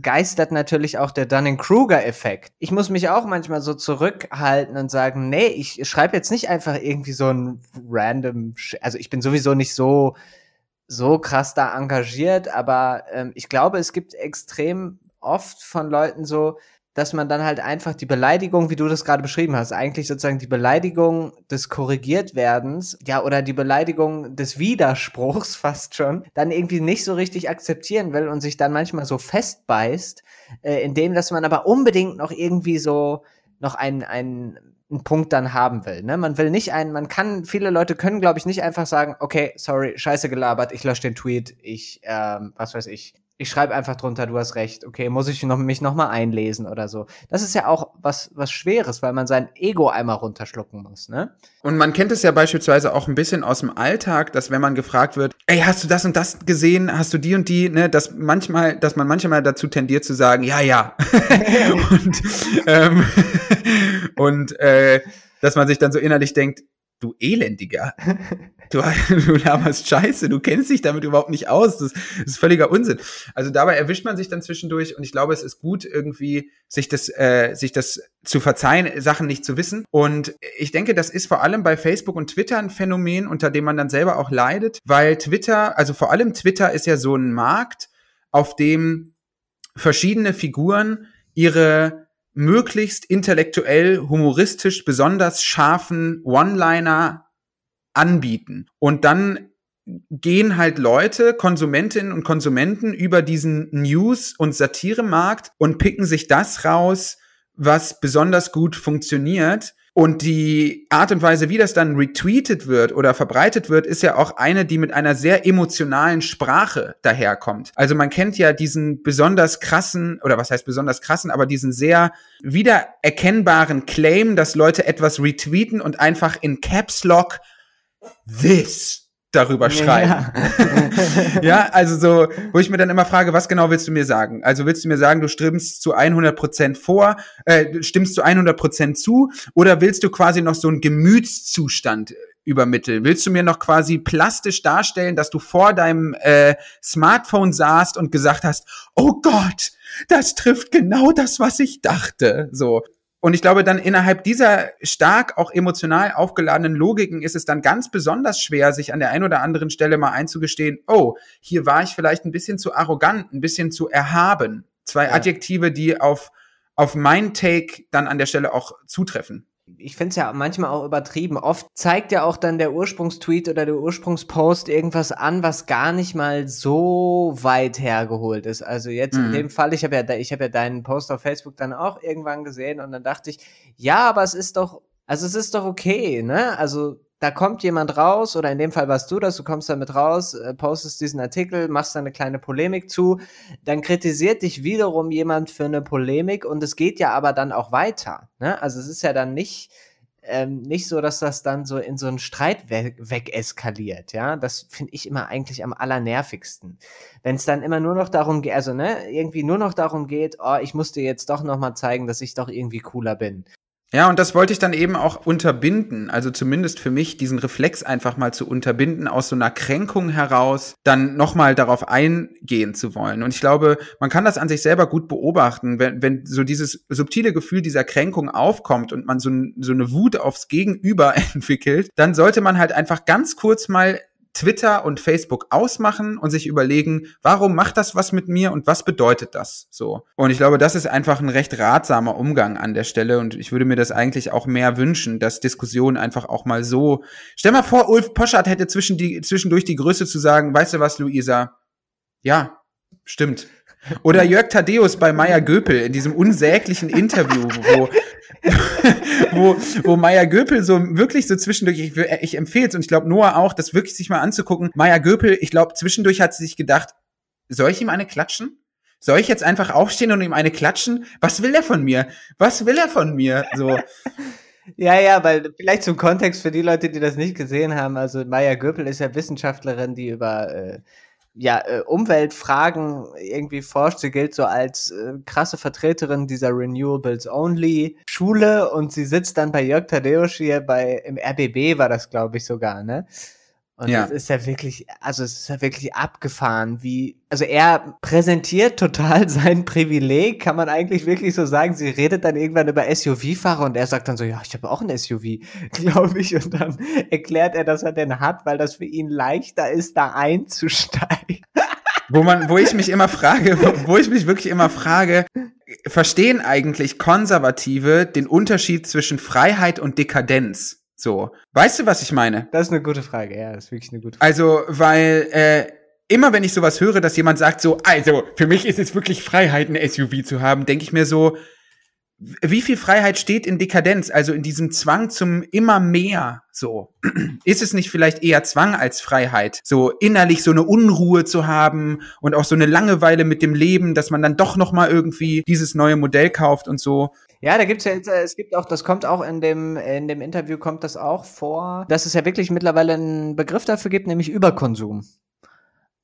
geistert natürlich auch der Dunning-Kruger-Effekt. Ich muss mich auch manchmal so zurückhalten und sagen, nee, ich schreibe jetzt nicht einfach irgendwie so ein random, also ich bin sowieso nicht so, so krass da engagiert, aber ähm, ich glaube, es gibt extrem oft von Leuten so, dass man dann halt einfach die Beleidigung, wie du das gerade beschrieben hast, eigentlich sozusagen die Beleidigung des Korrigiertwerdens, ja, oder die Beleidigung des Widerspruchs fast schon, dann irgendwie nicht so richtig akzeptieren will und sich dann manchmal so festbeißt, äh, indem, dass man aber unbedingt noch irgendwie so noch einen, einen, einen Punkt dann haben will. Ne? Man will nicht einen, man kann, viele Leute können, glaube ich, nicht einfach sagen, okay, sorry, scheiße gelabert, ich lösche den Tweet, ich, ähm, was weiß ich, ich schreibe einfach drunter, du hast recht, okay, muss ich noch, mich nochmal einlesen oder so. Das ist ja auch was, was Schweres, weil man sein Ego einmal runterschlucken muss, ne? Und man kennt es ja beispielsweise auch ein bisschen aus dem Alltag, dass wenn man gefragt wird, ey, hast du das und das gesehen, hast du die und die, ne, dass manchmal, dass man manchmal dazu tendiert zu sagen, ja, ja. und ähm, und äh, dass man sich dann so innerlich denkt, du Elendiger. Du, du laberst Scheiße, du kennst dich damit überhaupt nicht aus. Das, das, ist völliger Unsinn. Also dabei erwischt man sich dann zwischendurch und ich glaube, es ist gut, irgendwie sich das, äh, sich das zu verzeihen, Sachen nicht zu wissen. Und ich denke, das ist vor allem bei Facebook und Twitter ein Phänomen, unter dem man dann selber auch leidet, weil Twitter, also vor allem Twitter ist ja so ein Markt, auf dem verschiedene Figuren ihre möglichst intellektuell, humoristisch, besonders scharfen One-Liner anbieten. Und dann gehen halt Leute, Konsumentinnen und Konsumenten über diesen News- und Satiremarkt und picken sich das raus, was besonders gut funktioniert und die Art und Weise, wie das dann retweetet wird oder verbreitet wird, ist ja auch eine, die mit einer sehr emotionalen Sprache daherkommt. Also man kennt ja diesen besonders krassen, oder was heißt besonders krassen, aber diesen sehr wiedererkennbaren Claim, dass Leute etwas retweeten und einfach in Caps Lock this darüber schreiben. Ja. ja. also so, wo ich mir dann immer frage, was genau willst du mir sagen? Also willst du mir sagen, du stimmst zu 100 Prozent vor, äh, stimmst zu 100 Prozent zu, oder willst du quasi noch so einen Gemütszustand übermitteln? Willst du mir noch quasi plastisch darstellen, dass du vor deinem äh, Smartphone saßt und gesagt hast, oh Gott, das trifft genau das, was ich dachte. So. Und ich glaube, dann innerhalb dieser stark auch emotional aufgeladenen Logiken ist es dann ganz besonders schwer, sich an der einen oder anderen Stelle mal einzugestehen, oh, hier war ich vielleicht ein bisschen zu arrogant, ein bisschen zu erhaben. Zwei ja. Adjektive, die auf, auf mein Take dann an der Stelle auch zutreffen ich finde es ja manchmal auch übertrieben. Oft zeigt ja auch dann der Ursprungstweet oder der Ursprungspost irgendwas an, was gar nicht mal so weit hergeholt ist. Also jetzt mhm. in dem Fall, ich habe ja, ich habe ja deinen Post auf Facebook dann auch irgendwann gesehen und dann dachte ich, ja, aber es ist doch, also es ist doch okay, ne? Also da kommt jemand raus, oder in dem Fall warst du das, du kommst damit raus, äh, postest diesen Artikel, machst da eine kleine Polemik zu, dann kritisiert dich wiederum jemand für eine Polemik und es geht ja aber dann auch weiter. Ne? Also es ist ja dann nicht, ähm, nicht so, dass das dann so in so einen Streit we wegeskaliert, ja. Das finde ich immer eigentlich am allernervigsten. Wenn es dann immer nur noch darum geht, also ne, irgendwie nur noch darum geht, oh, ich muss dir jetzt doch nochmal zeigen, dass ich doch irgendwie cooler bin. Ja, und das wollte ich dann eben auch unterbinden, also zumindest für mich diesen Reflex einfach mal zu unterbinden, aus so einer Kränkung heraus dann nochmal darauf eingehen zu wollen. Und ich glaube, man kann das an sich selber gut beobachten, wenn, wenn so dieses subtile Gefühl dieser Kränkung aufkommt und man so, so eine Wut aufs Gegenüber entwickelt, dann sollte man halt einfach ganz kurz mal Twitter und Facebook ausmachen und sich überlegen, warum macht das was mit mir und was bedeutet das so? Und ich glaube, das ist einfach ein recht ratsamer Umgang an der Stelle und ich würde mir das eigentlich auch mehr wünschen, dass Diskussionen einfach auch mal so. Stell mal vor, Ulf Poschardt hätte zwischendurch die Größe zu sagen, weißt du was, Luisa? Ja, stimmt. Oder Jörg Thaddeus bei Maya Göpel in diesem unsäglichen Interview, wo, wo, wo Maya Göpel so wirklich so zwischendurch, ich, ich empfehle es und ich glaube Noah auch, das wirklich sich mal anzugucken. Maya Göpel, ich glaube, zwischendurch hat sie sich gedacht, soll ich ihm eine klatschen? Soll ich jetzt einfach aufstehen und ihm eine klatschen? Was will er von mir? Was will er von mir? So. Ja, ja, weil vielleicht zum Kontext für die Leute, die das nicht gesehen haben. Also Maya Göpel ist ja Wissenschaftlerin, die über äh, ja, äh, Umweltfragen irgendwie forscht. Sie gilt so als äh, krasse Vertreterin dieser Renewables Only Schule und sie sitzt dann bei Jörg Tadeusz hier bei im RBB war das glaube ich sogar, ne? Und ja. es ist ja wirklich, also es ist ja wirklich abgefahren, wie, also er präsentiert total sein Privileg, kann man eigentlich wirklich so sagen. Sie redet dann irgendwann über SUV-Fahrer und er sagt dann so, ja, ich habe auch ein SUV, glaube ich. Und dann erklärt er, dass er den hat, weil das für ihn leichter ist, da einzusteigen. Wo man, wo ich mich immer frage, wo ich mich wirklich immer frage, verstehen eigentlich Konservative den Unterschied zwischen Freiheit und Dekadenz? So. Weißt du, was ich meine? Das ist eine gute Frage, ja, das ist wirklich eine gute Frage. Also, weil äh, immer wenn ich sowas höre, dass jemand sagt so, also, für mich ist es wirklich Freiheit, ein SUV zu haben, denke ich mir so, wie viel Freiheit steht in Dekadenz, also in diesem Zwang zum immer mehr, so. Ist es nicht vielleicht eher Zwang als Freiheit, so innerlich so eine Unruhe zu haben und auch so eine Langeweile mit dem Leben, dass man dann doch noch mal irgendwie dieses neue Modell kauft und so. Ja, da gibt's ja jetzt, äh, es gibt auch, das kommt auch in dem, in dem Interview kommt das auch vor, dass es ja wirklich mittlerweile einen Begriff dafür gibt, nämlich Überkonsum.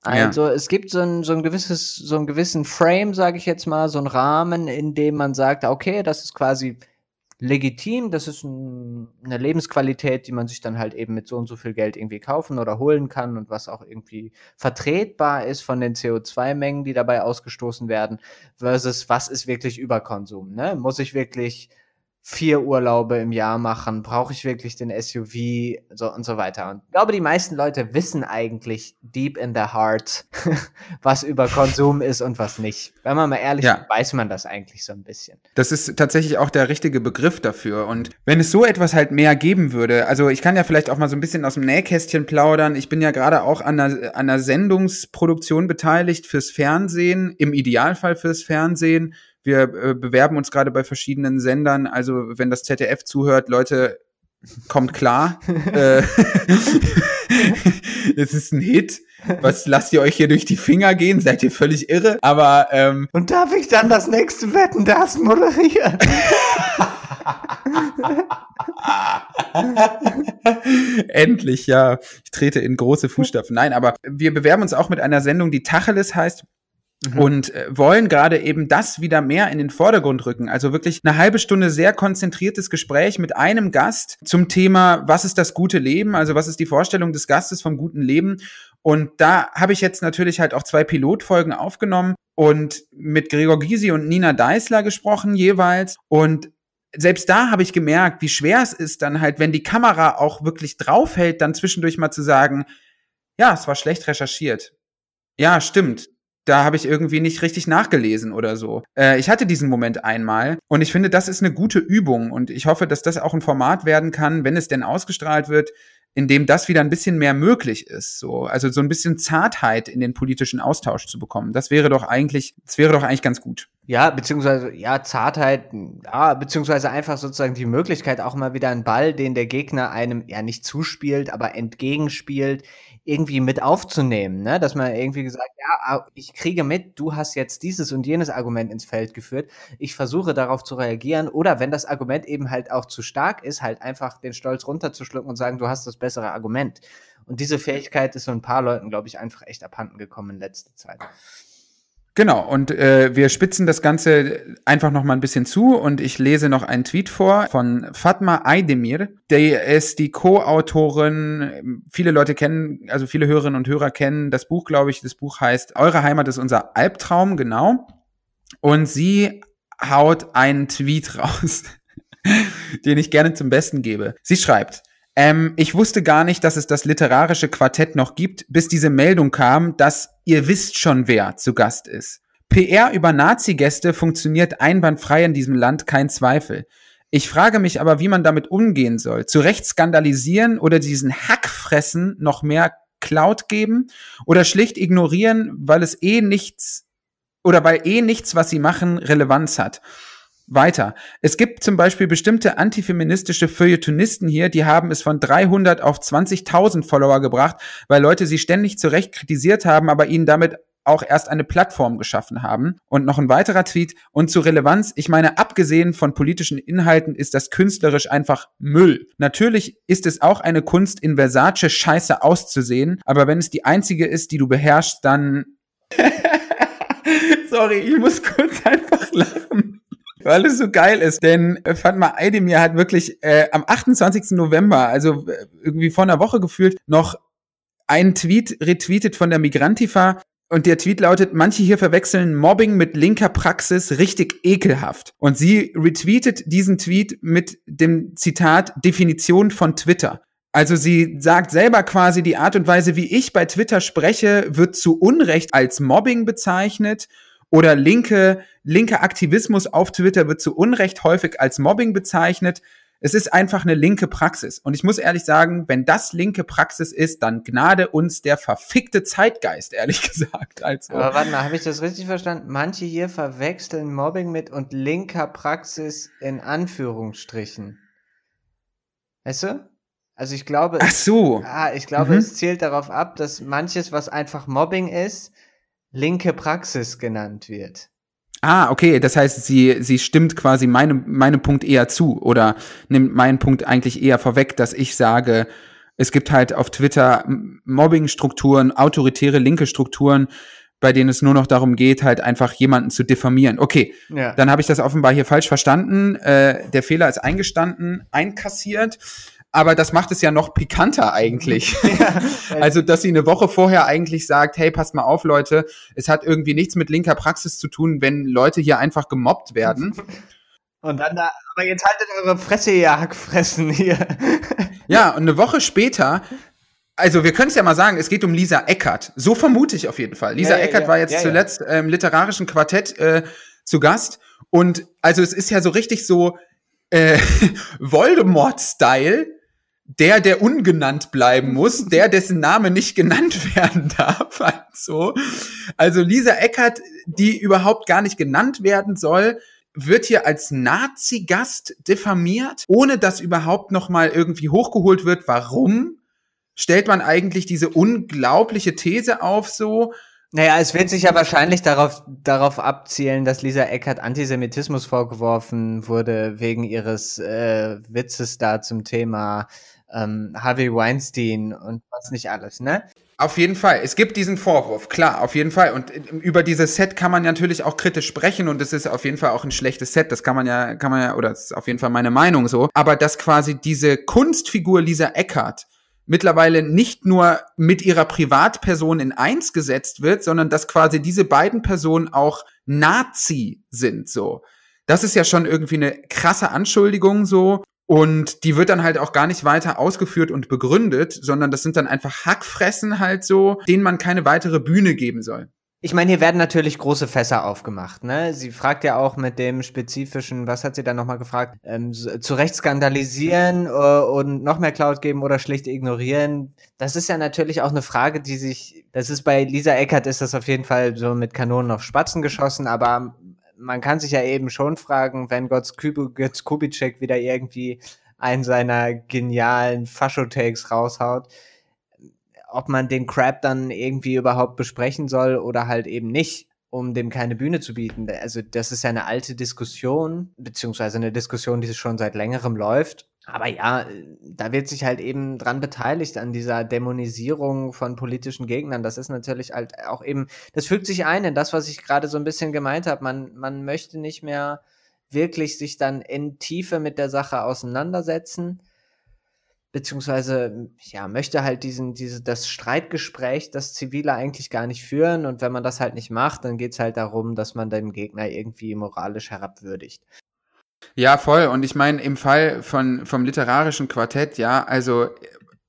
Also ja. es gibt so ein, so ein gewisses, so einen gewissen Frame, sage ich jetzt mal, so ein Rahmen, in dem man sagt, okay, das ist quasi legitim, das ist ein, eine Lebensqualität, die man sich dann halt eben mit so und so viel Geld irgendwie kaufen oder holen kann und was auch irgendwie vertretbar ist von den CO2-Mengen, die dabei ausgestoßen werden, versus was ist wirklich Überkonsum, ne? Muss ich wirklich vier Urlaube im Jahr machen? Brauche ich wirklich den SUV? So und so weiter. Und ich glaube, die meisten Leute wissen eigentlich deep in their heart, was über Konsum ist und was nicht. Wenn man mal ehrlich ja. ist, weiß man das eigentlich so ein bisschen. Das ist tatsächlich auch der richtige Begriff dafür. Und wenn es so etwas halt mehr geben würde, also ich kann ja vielleicht auch mal so ein bisschen aus dem Nähkästchen plaudern. Ich bin ja gerade auch an einer, an einer Sendungsproduktion beteiligt fürs Fernsehen, im Idealfall fürs Fernsehen wir äh, bewerben uns gerade bei verschiedenen Sendern. Also wenn das ZDF zuhört, Leute, kommt klar. äh, es ist ein Hit. Was lasst ihr euch hier durch die Finger gehen? Seid ihr völlig irre? Aber ähm, und darf ich dann das nächste Wetten das moderieren? Endlich, ja. Ich trete in große Fußstapfen. Nein, aber wir bewerben uns auch mit einer Sendung, die Tacheles heißt. Mhm. Und äh, wollen gerade eben das wieder mehr in den Vordergrund rücken. Also wirklich eine halbe Stunde sehr konzentriertes Gespräch mit einem Gast zum Thema, was ist das gute Leben? Also was ist die Vorstellung des Gastes vom guten Leben? Und da habe ich jetzt natürlich halt auch zwei Pilotfolgen aufgenommen und mit Gregor Gysi und Nina Deißler gesprochen jeweils. Und selbst da habe ich gemerkt, wie schwer es ist, dann halt, wenn die Kamera auch wirklich draufhält, dann zwischendurch mal zu sagen, ja, es war schlecht recherchiert. Ja, stimmt da habe ich irgendwie nicht richtig nachgelesen oder so. Äh, ich hatte diesen Moment einmal und ich finde, das ist eine gute Übung und ich hoffe, dass das auch ein Format werden kann, wenn es denn ausgestrahlt wird, in dem das wieder ein bisschen mehr möglich ist. So, also so ein bisschen Zartheit in den politischen Austausch zu bekommen. Das wäre doch eigentlich, das wäre doch eigentlich ganz gut. Ja, beziehungsweise, ja, Zartheit, ja, beziehungsweise einfach sozusagen die Möglichkeit, auch mal wieder einen Ball, den der Gegner einem ja nicht zuspielt, aber entgegenspielt, irgendwie mit aufzunehmen, ne? Dass man irgendwie gesagt, ja, ich kriege mit, du hast jetzt dieses und jenes Argument ins Feld geführt. Ich versuche darauf zu reagieren. Oder wenn das Argument eben halt auch zu stark ist, halt einfach den Stolz runterzuschlucken und sagen, du hast das bessere Argument. Und diese Fähigkeit ist so ein paar Leuten, glaube ich, einfach echt abhanden gekommen in letzter Zeit. Genau, und äh, wir spitzen das Ganze einfach noch mal ein bisschen zu und ich lese noch einen Tweet vor von Fatma Aydemir. Der ist die Co-Autorin, viele Leute kennen, also viele Hörerinnen und Hörer kennen das Buch, glaube ich. Das Buch heißt Eure Heimat ist unser Albtraum, genau. Und sie haut einen Tweet raus, den ich gerne zum Besten gebe. Sie schreibt, ähm, ich wusste gar nicht, dass es das literarische Quartett noch gibt, bis diese Meldung kam, dass ihr wisst schon, wer zu Gast ist. PR über Nazi-Gäste funktioniert einwandfrei in diesem Land, kein Zweifel. Ich frage mich aber, wie man damit umgehen soll. Zu Recht skandalisieren oder diesen Hackfressen noch mehr Cloud geben oder schlicht ignorieren, weil es eh nichts oder weil eh nichts, was sie machen, Relevanz hat. Weiter. Es gibt zum Beispiel bestimmte antifeministische Feuilletonisten hier, die haben es von 300 auf 20.000 Follower gebracht, weil Leute sie ständig zurecht kritisiert haben, aber ihnen damit auch erst eine Plattform geschaffen haben. Und noch ein weiterer Tweet. Und zur Relevanz, ich meine, abgesehen von politischen Inhalten ist das künstlerisch einfach Müll. Natürlich ist es auch eine Kunst, in Versace scheiße auszusehen, aber wenn es die einzige ist, die du beherrschst, dann... Sorry, ich muss kurz einfach lachen weil es so geil ist. Denn äh, Fatma Aydemir hat wirklich äh, am 28. November, also äh, irgendwie vor einer Woche gefühlt, noch einen Tweet retweetet von der Migrantifa. Und der Tweet lautet, manche hier verwechseln Mobbing mit linker Praxis richtig ekelhaft. Und sie retweetet diesen Tweet mit dem Zitat Definition von Twitter. Also sie sagt selber quasi, die Art und Weise, wie ich bei Twitter spreche, wird zu Unrecht als Mobbing bezeichnet oder linke, linke Aktivismus auf Twitter wird zu Unrecht häufig als Mobbing bezeichnet. Es ist einfach eine linke Praxis. Und ich muss ehrlich sagen, wenn das linke Praxis ist, dann gnade uns der verfickte Zeitgeist, ehrlich gesagt. Also. Aber warte mal, habe ich das richtig verstanden? Manche hier verwechseln Mobbing mit und linker Praxis in Anführungsstrichen. Weißt du? Also ich glaube, Ach so. Ah, ich glaube, mhm. es zielt darauf ab, dass manches, was einfach Mobbing ist, linke Praxis genannt wird. Ah, okay, das heißt, sie, sie stimmt quasi meinem, meinem Punkt eher zu oder nimmt meinen Punkt eigentlich eher vorweg, dass ich sage, es gibt halt auf Twitter Mobbing-Strukturen, autoritäre linke Strukturen, bei denen es nur noch darum geht, halt einfach jemanden zu diffamieren. Okay, ja. dann habe ich das offenbar hier falsch verstanden. Äh, der Fehler ist eingestanden, einkassiert aber das macht es ja noch pikanter eigentlich. Ja, also, dass sie eine Woche vorher eigentlich sagt, hey, passt mal auf, Leute, es hat irgendwie nichts mit linker Praxis zu tun, wenn Leute hier einfach gemobbt werden. Und dann da, aber jetzt haltet eure Fresse, ihr Hackfressen hier. Ja, und eine Woche später also wir können es ja mal sagen, es geht um Lisa Eckert. So vermute ich auf jeden Fall. Lisa ja, ja, Eckert war jetzt zuletzt im ähm, literarischen Quartett äh, zu Gast. Und also es ist ja so richtig so äh, Voldemort-Style der, der ungenannt bleiben muss, der, dessen Name nicht genannt werden darf. Also, also Lisa Eckert, die überhaupt gar nicht genannt werden soll, wird hier als Nazi-Gast diffamiert, ohne dass überhaupt noch mal irgendwie hochgeholt wird. Warum stellt man eigentlich diese unglaubliche These auf so? Naja, es wird sich ja wahrscheinlich darauf, darauf abzielen, dass Lisa Eckert Antisemitismus vorgeworfen wurde wegen ihres äh, Witzes da zum Thema ähm, Harvey Weinstein und was nicht alles, ne? Auf jeden Fall. Es gibt diesen Vorwurf, klar, auf jeden Fall. Und über dieses Set kann man natürlich auch kritisch sprechen und es ist auf jeden Fall auch ein schlechtes Set. Das kann man ja, kann man ja, oder das ist auf jeden Fall meine Meinung so. Aber dass quasi diese Kunstfigur Lisa Eckert mittlerweile nicht nur mit ihrer Privatperson in eins gesetzt wird, sondern dass quasi diese beiden Personen auch Nazi sind, so. Das ist ja schon irgendwie eine krasse Anschuldigung, so. Und die wird dann halt auch gar nicht weiter ausgeführt und begründet, sondern das sind dann einfach Hackfressen halt so, denen man keine weitere Bühne geben soll. Ich meine, hier werden natürlich große Fässer aufgemacht. Ne? Sie fragt ja auch mit dem spezifischen, was hat sie dann nochmal gefragt, ähm, zu Recht skandalisieren äh, und noch mehr Cloud geben oder schlicht ignorieren. Das ist ja natürlich auch eine Frage, die sich, das ist bei Lisa Eckert ist das auf jeden Fall so mit Kanonen auf Spatzen geschossen, aber man kann sich ja eben schon fragen, wenn Götz, Kubitschek wieder irgendwie einen seiner genialen Faschotakes raushaut, ob man den Crap dann irgendwie überhaupt besprechen soll oder halt eben nicht, um dem keine Bühne zu bieten. Also das ist ja eine alte Diskussion, beziehungsweise eine Diskussion, die schon seit längerem läuft aber ja, da wird sich halt eben dran beteiligt an dieser Dämonisierung von politischen Gegnern. Das ist natürlich halt auch eben, das fügt sich ein in das, was ich gerade so ein bisschen gemeint habe. Man, man möchte nicht mehr wirklich sich dann in Tiefe mit der Sache auseinandersetzen, beziehungsweise ja, möchte halt diesen, diese, das Streitgespräch, das Zivile eigentlich gar nicht führen. Und wenn man das halt nicht macht, dann geht's halt darum, dass man den Gegner irgendwie moralisch herabwürdigt. Ja, voll. Und ich meine, im Fall von, vom literarischen Quartett, ja, also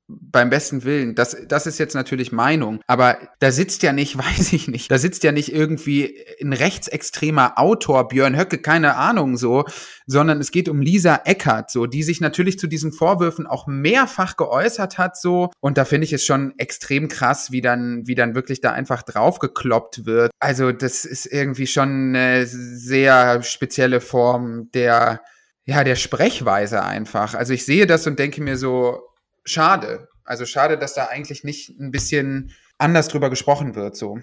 beim besten Willen, das, das ist jetzt natürlich Meinung, aber da sitzt ja nicht, weiß ich nicht, da sitzt ja nicht irgendwie ein rechtsextremer Autor, Björn Höcke, keine Ahnung so, sondern es geht um Lisa Eckert, so, die sich natürlich zu diesen Vorwürfen auch mehrfach geäußert hat, so, und da finde ich es schon extrem krass, wie dann, wie dann wirklich da einfach draufgekloppt wird. Also, das ist irgendwie schon eine sehr spezielle Form der, ja, der Sprechweise einfach. Also ich sehe das und denke mir so, schade. Also schade, dass da eigentlich nicht ein bisschen anders drüber gesprochen wird, so.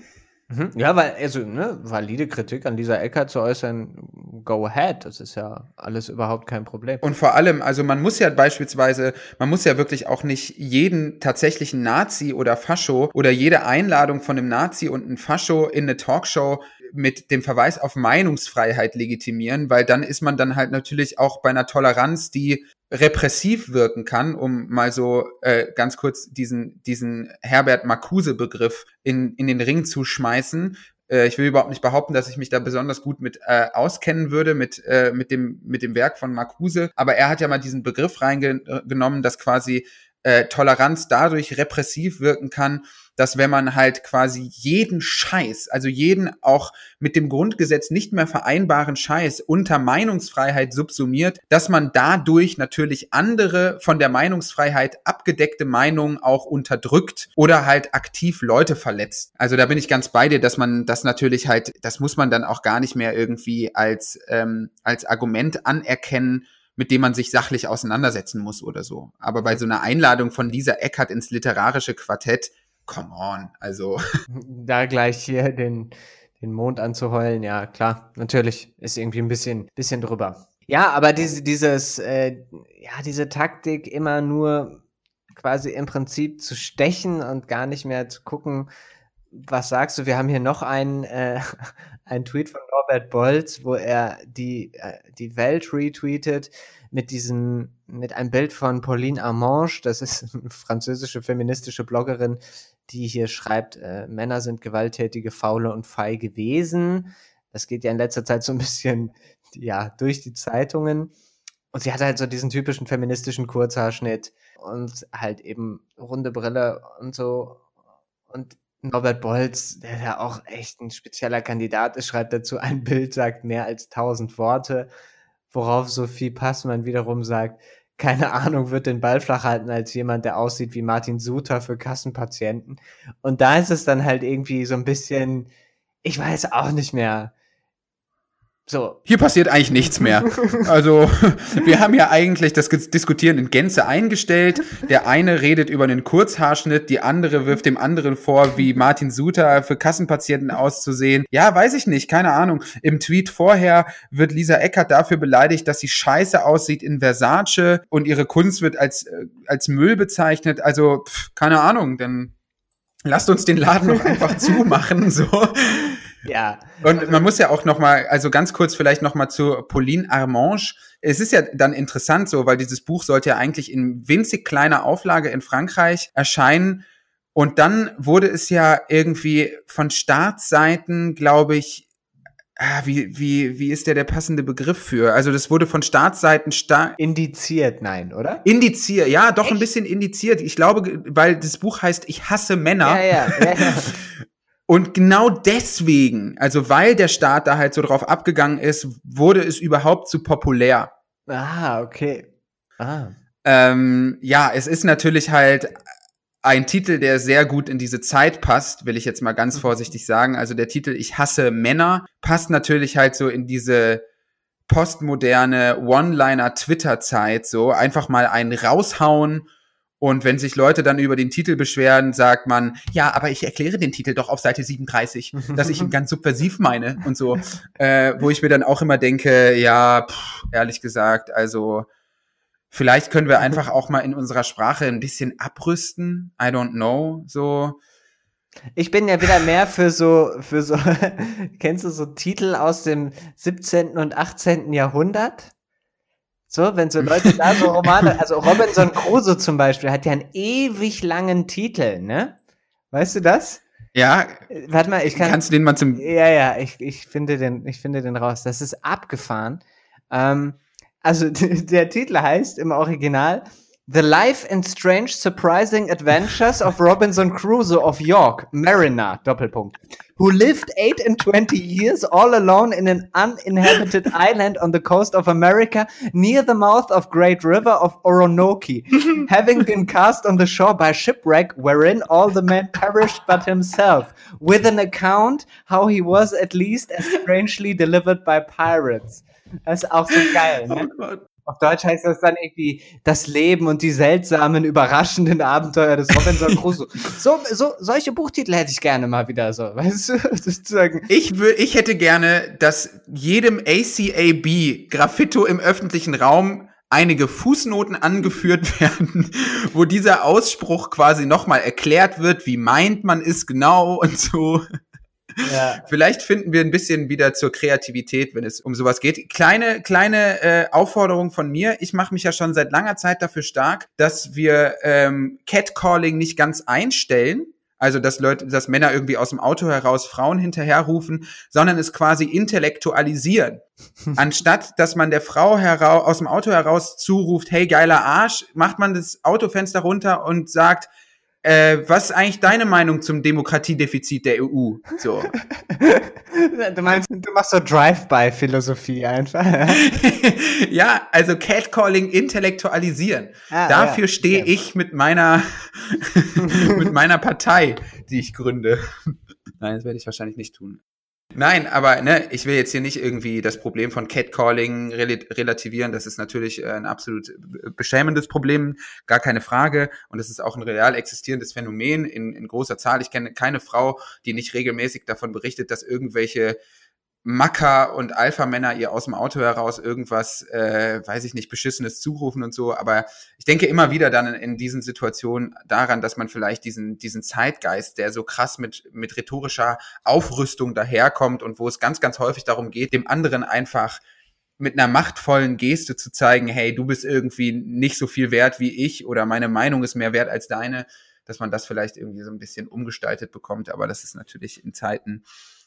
Mhm. Ja, weil, also, ne, valide Kritik an dieser Eckert zu äußern, go ahead. Das ist ja alles überhaupt kein Problem. Und vor allem, also man muss ja beispielsweise, man muss ja wirklich auch nicht jeden tatsächlichen Nazi oder Fascho oder jede Einladung von einem Nazi und einem Fascho in eine Talkshow mit dem Verweis auf Meinungsfreiheit legitimieren, weil dann ist man dann halt natürlich auch bei einer Toleranz, die repressiv wirken kann, um mal so äh, ganz kurz diesen, diesen Herbert Marcuse-Begriff in, in den Ring zu schmeißen. Äh, ich will überhaupt nicht behaupten, dass ich mich da besonders gut mit äh, auskennen würde, mit, äh, mit, dem, mit dem Werk von Marcuse, aber er hat ja mal diesen Begriff reingenommen, dass quasi äh, Toleranz dadurch repressiv wirken kann, dass wenn man halt quasi jeden Scheiß, also jeden auch mit dem Grundgesetz nicht mehr vereinbaren Scheiß unter Meinungsfreiheit subsumiert, dass man dadurch natürlich andere von der Meinungsfreiheit abgedeckte Meinungen auch unterdrückt oder halt aktiv Leute verletzt. Also da bin ich ganz bei dir, dass man das natürlich halt, das muss man dann auch gar nicht mehr irgendwie als, ähm, als Argument anerkennen, mit dem man sich sachlich auseinandersetzen muss oder so. Aber bei so einer Einladung von Lisa Eckert ins literarische Quartett, come on, also. Da gleich hier den, den Mond anzuheulen, ja, klar, natürlich, ist irgendwie ein bisschen, bisschen drüber. Ja, aber diese, dieses, äh, ja, diese Taktik immer nur quasi im Prinzip zu stechen und gar nicht mehr zu gucken, was sagst du? Wir haben hier noch einen, äh, einen Tweet von Norbert Bolz, wo er die, äh, die Welt retweetet mit diesem, mit einem Bild von Pauline Armange, das ist eine französische feministische Bloggerin, die hier schreibt, äh, Männer sind gewalttätige, faule und feige Wesen. Das geht ja in letzter Zeit so ein bisschen, ja, durch die Zeitungen. Und sie hat halt so diesen typischen feministischen Kurzhaarschnitt und halt eben runde Brille und so. Und Norbert Bolz, der ja auch echt ein spezieller Kandidat ist, schreibt dazu, ein Bild sagt mehr als tausend Worte, worauf Sophie Passmann wiederum sagt, keine Ahnung, wird den Ball flach halten als jemand, der aussieht wie Martin Suter für Kassenpatienten. Und da ist es dann halt irgendwie so ein bisschen, ich weiß auch nicht mehr. So. Hier passiert eigentlich nichts mehr. Also, wir haben ja eigentlich das Diskutieren in Gänze eingestellt. Der eine redet über einen Kurzhaarschnitt, die andere wirft dem anderen vor, wie Martin Suter für Kassenpatienten auszusehen. Ja, weiß ich nicht, keine Ahnung. Im Tweet vorher wird Lisa Eckert dafür beleidigt, dass sie scheiße aussieht in Versace und ihre Kunst wird als, äh, als Müll bezeichnet. Also, pff, keine Ahnung, dann lasst uns den Laden noch einfach zumachen, so. Ja. Und man muss ja auch noch mal, also ganz kurz vielleicht noch mal zu Pauline Armange. Es ist ja dann interessant so, weil dieses Buch sollte ja eigentlich in winzig kleiner Auflage in Frankreich erscheinen. Und dann wurde es ja irgendwie von Staatsseiten, glaube ich, ah, wie, wie, wie ist der der passende Begriff für? Also das wurde von Staatsseiten stark indiziert, nein, oder? Indiziert, ja, doch Echt? ein bisschen indiziert. Ich glaube, weil das Buch heißt Ich hasse Männer. Ja, ja, ja, ja. Und genau deswegen, also weil der Staat da halt so drauf abgegangen ist, wurde es überhaupt zu populär. Ah, okay. Ah. Ähm, ja, es ist natürlich halt ein Titel, der sehr gut in diese Zeit passt, will ich jetzt mal ganz mhm. vorsichtig sagen. Also der Titel Ich hasse Männer passt natürlich halt so in diese postmoderne One-Liner-Twitter-Zeit, so einfach mal einen raushauen und wenn sich Leute dann über den Titel beschweren, sagt man, ja, aber ich erkläre den Titel doch auf Seite 37, dass ich ihn ganz subversiv meine und so. Äh, wo ich mir dann auch immer denke, ja, pff, ehrlich gesagt, also vielleicht können wir einfach auch mal in unserer Sprache ein bisschen abrüsten. I don't know, so. Ich bin ja wieder mehr für so, für so, kennst du so Titel aus dem 17. und 18. Jahrhundert? So, wenn so Leute da so Romane, also Robinson Crusoe zum Beispiel hat ja einen ewig langen Titel, ne? Weißt du das? Ja. Warte mal, ich kann. Kannst du den mal zum. Ja, ja, ich, ich finde den, ich finde den raus. Das ist abgefahren. Ähm, also der Titel heißt im Original The Life and Strange Surprising Adventures of Robinson Crusoe of York, Mariner, Doppelpunkt, who lived 8 and 20 years all alone in an uninhabited island on the coast of America near the mouth of Great River of Oronoki, having been cast on the shore by shipwreck wherein all the men perished but himself, with an account how he was at least as strangely delivered by pirates. Das ist auch so geil, ne? Oh. Auf Deutsch heißt das dann irgendwie das Leben und die seltsamen, überraschenden Abenteuer des Robinson Crusoe. So, so, solche Buchtitel hätte ich gerne mal wieder so, weißt du, sozusagen. Ich, wür- ich hätte gerne, dass jedem ACAB Graffito im öffentlichen Raum einige Fußnoten angeführt werden, wo dieser Ausspruch quasi nochmal erklärt wird, wie meint man es genau und so. Ja. Vielleicht finden wir ein bisschen wieder zur Kreativität, wenn es um sowas geht. Kleine, kleine äh, Aufforderung von mir. Ich mache mich ja schon seit langer Zeit dafür stark, dass wir ähm, Catcalling nicht ganz einstellen. Also, dass Leute, dass Männer irgendwie aus dem Auto heraus Frauen hinterherrufen, sondern es quasi intellektualisieren. Anstatt, dass man der Frau herau aus dem Auto heraus zuruft, hey, geiler Arsch, macht man das Autofenster runter und sagt, äh, was ist eigentlich deine Meinung zum Demokratiedefizit der EU? So. Du meinst, du machst so Drive-by-Philosophie einfach. ja, also Catcalling intellektualisieren. Ah, Dafür ja. stehe Ja. ich mit meiner mit meiner Partei, die ich gründe. Nein, das werde ich wahrscheinlich nicht tun. Nein, aber ne, ich will jetzt hier nicht irgendwie das Problem von Catcalling rel relativieren. Das ist natürlich äh, ein absolut beschämendes Problem, gar keine Frage. Und es ist auch ein real existierendes Phänomen in, in großer Zahl. Ich kenne keine Frau, die nicht regelmäßig davon berichtet, dass irgendwelche Macker und Alpha-Männer ihr aus dem Auto heraus irgendwas, äh, weiß ich nicht, Beschissenes zurufen und so. Aber ich denke immer wieder dann in, in diesen Situationen daran, dass man vielleicht diesen, diesen Zeitgeist, der so krass mit, mit rhetorischer Aufrüstung daherkommt und wo es ganz, ganz häufig darum geht, dem anderen einfach mit einer machtvollen Geste zu zeigen, hey, du bist irgendwie nicht so viel wert wie ich oder meine Meinung ist mehr wert als deine, dass man das vielleicht irgendwie so ein bisschen umgestaltet bekommt. Aber das ist natürlich in Zeiten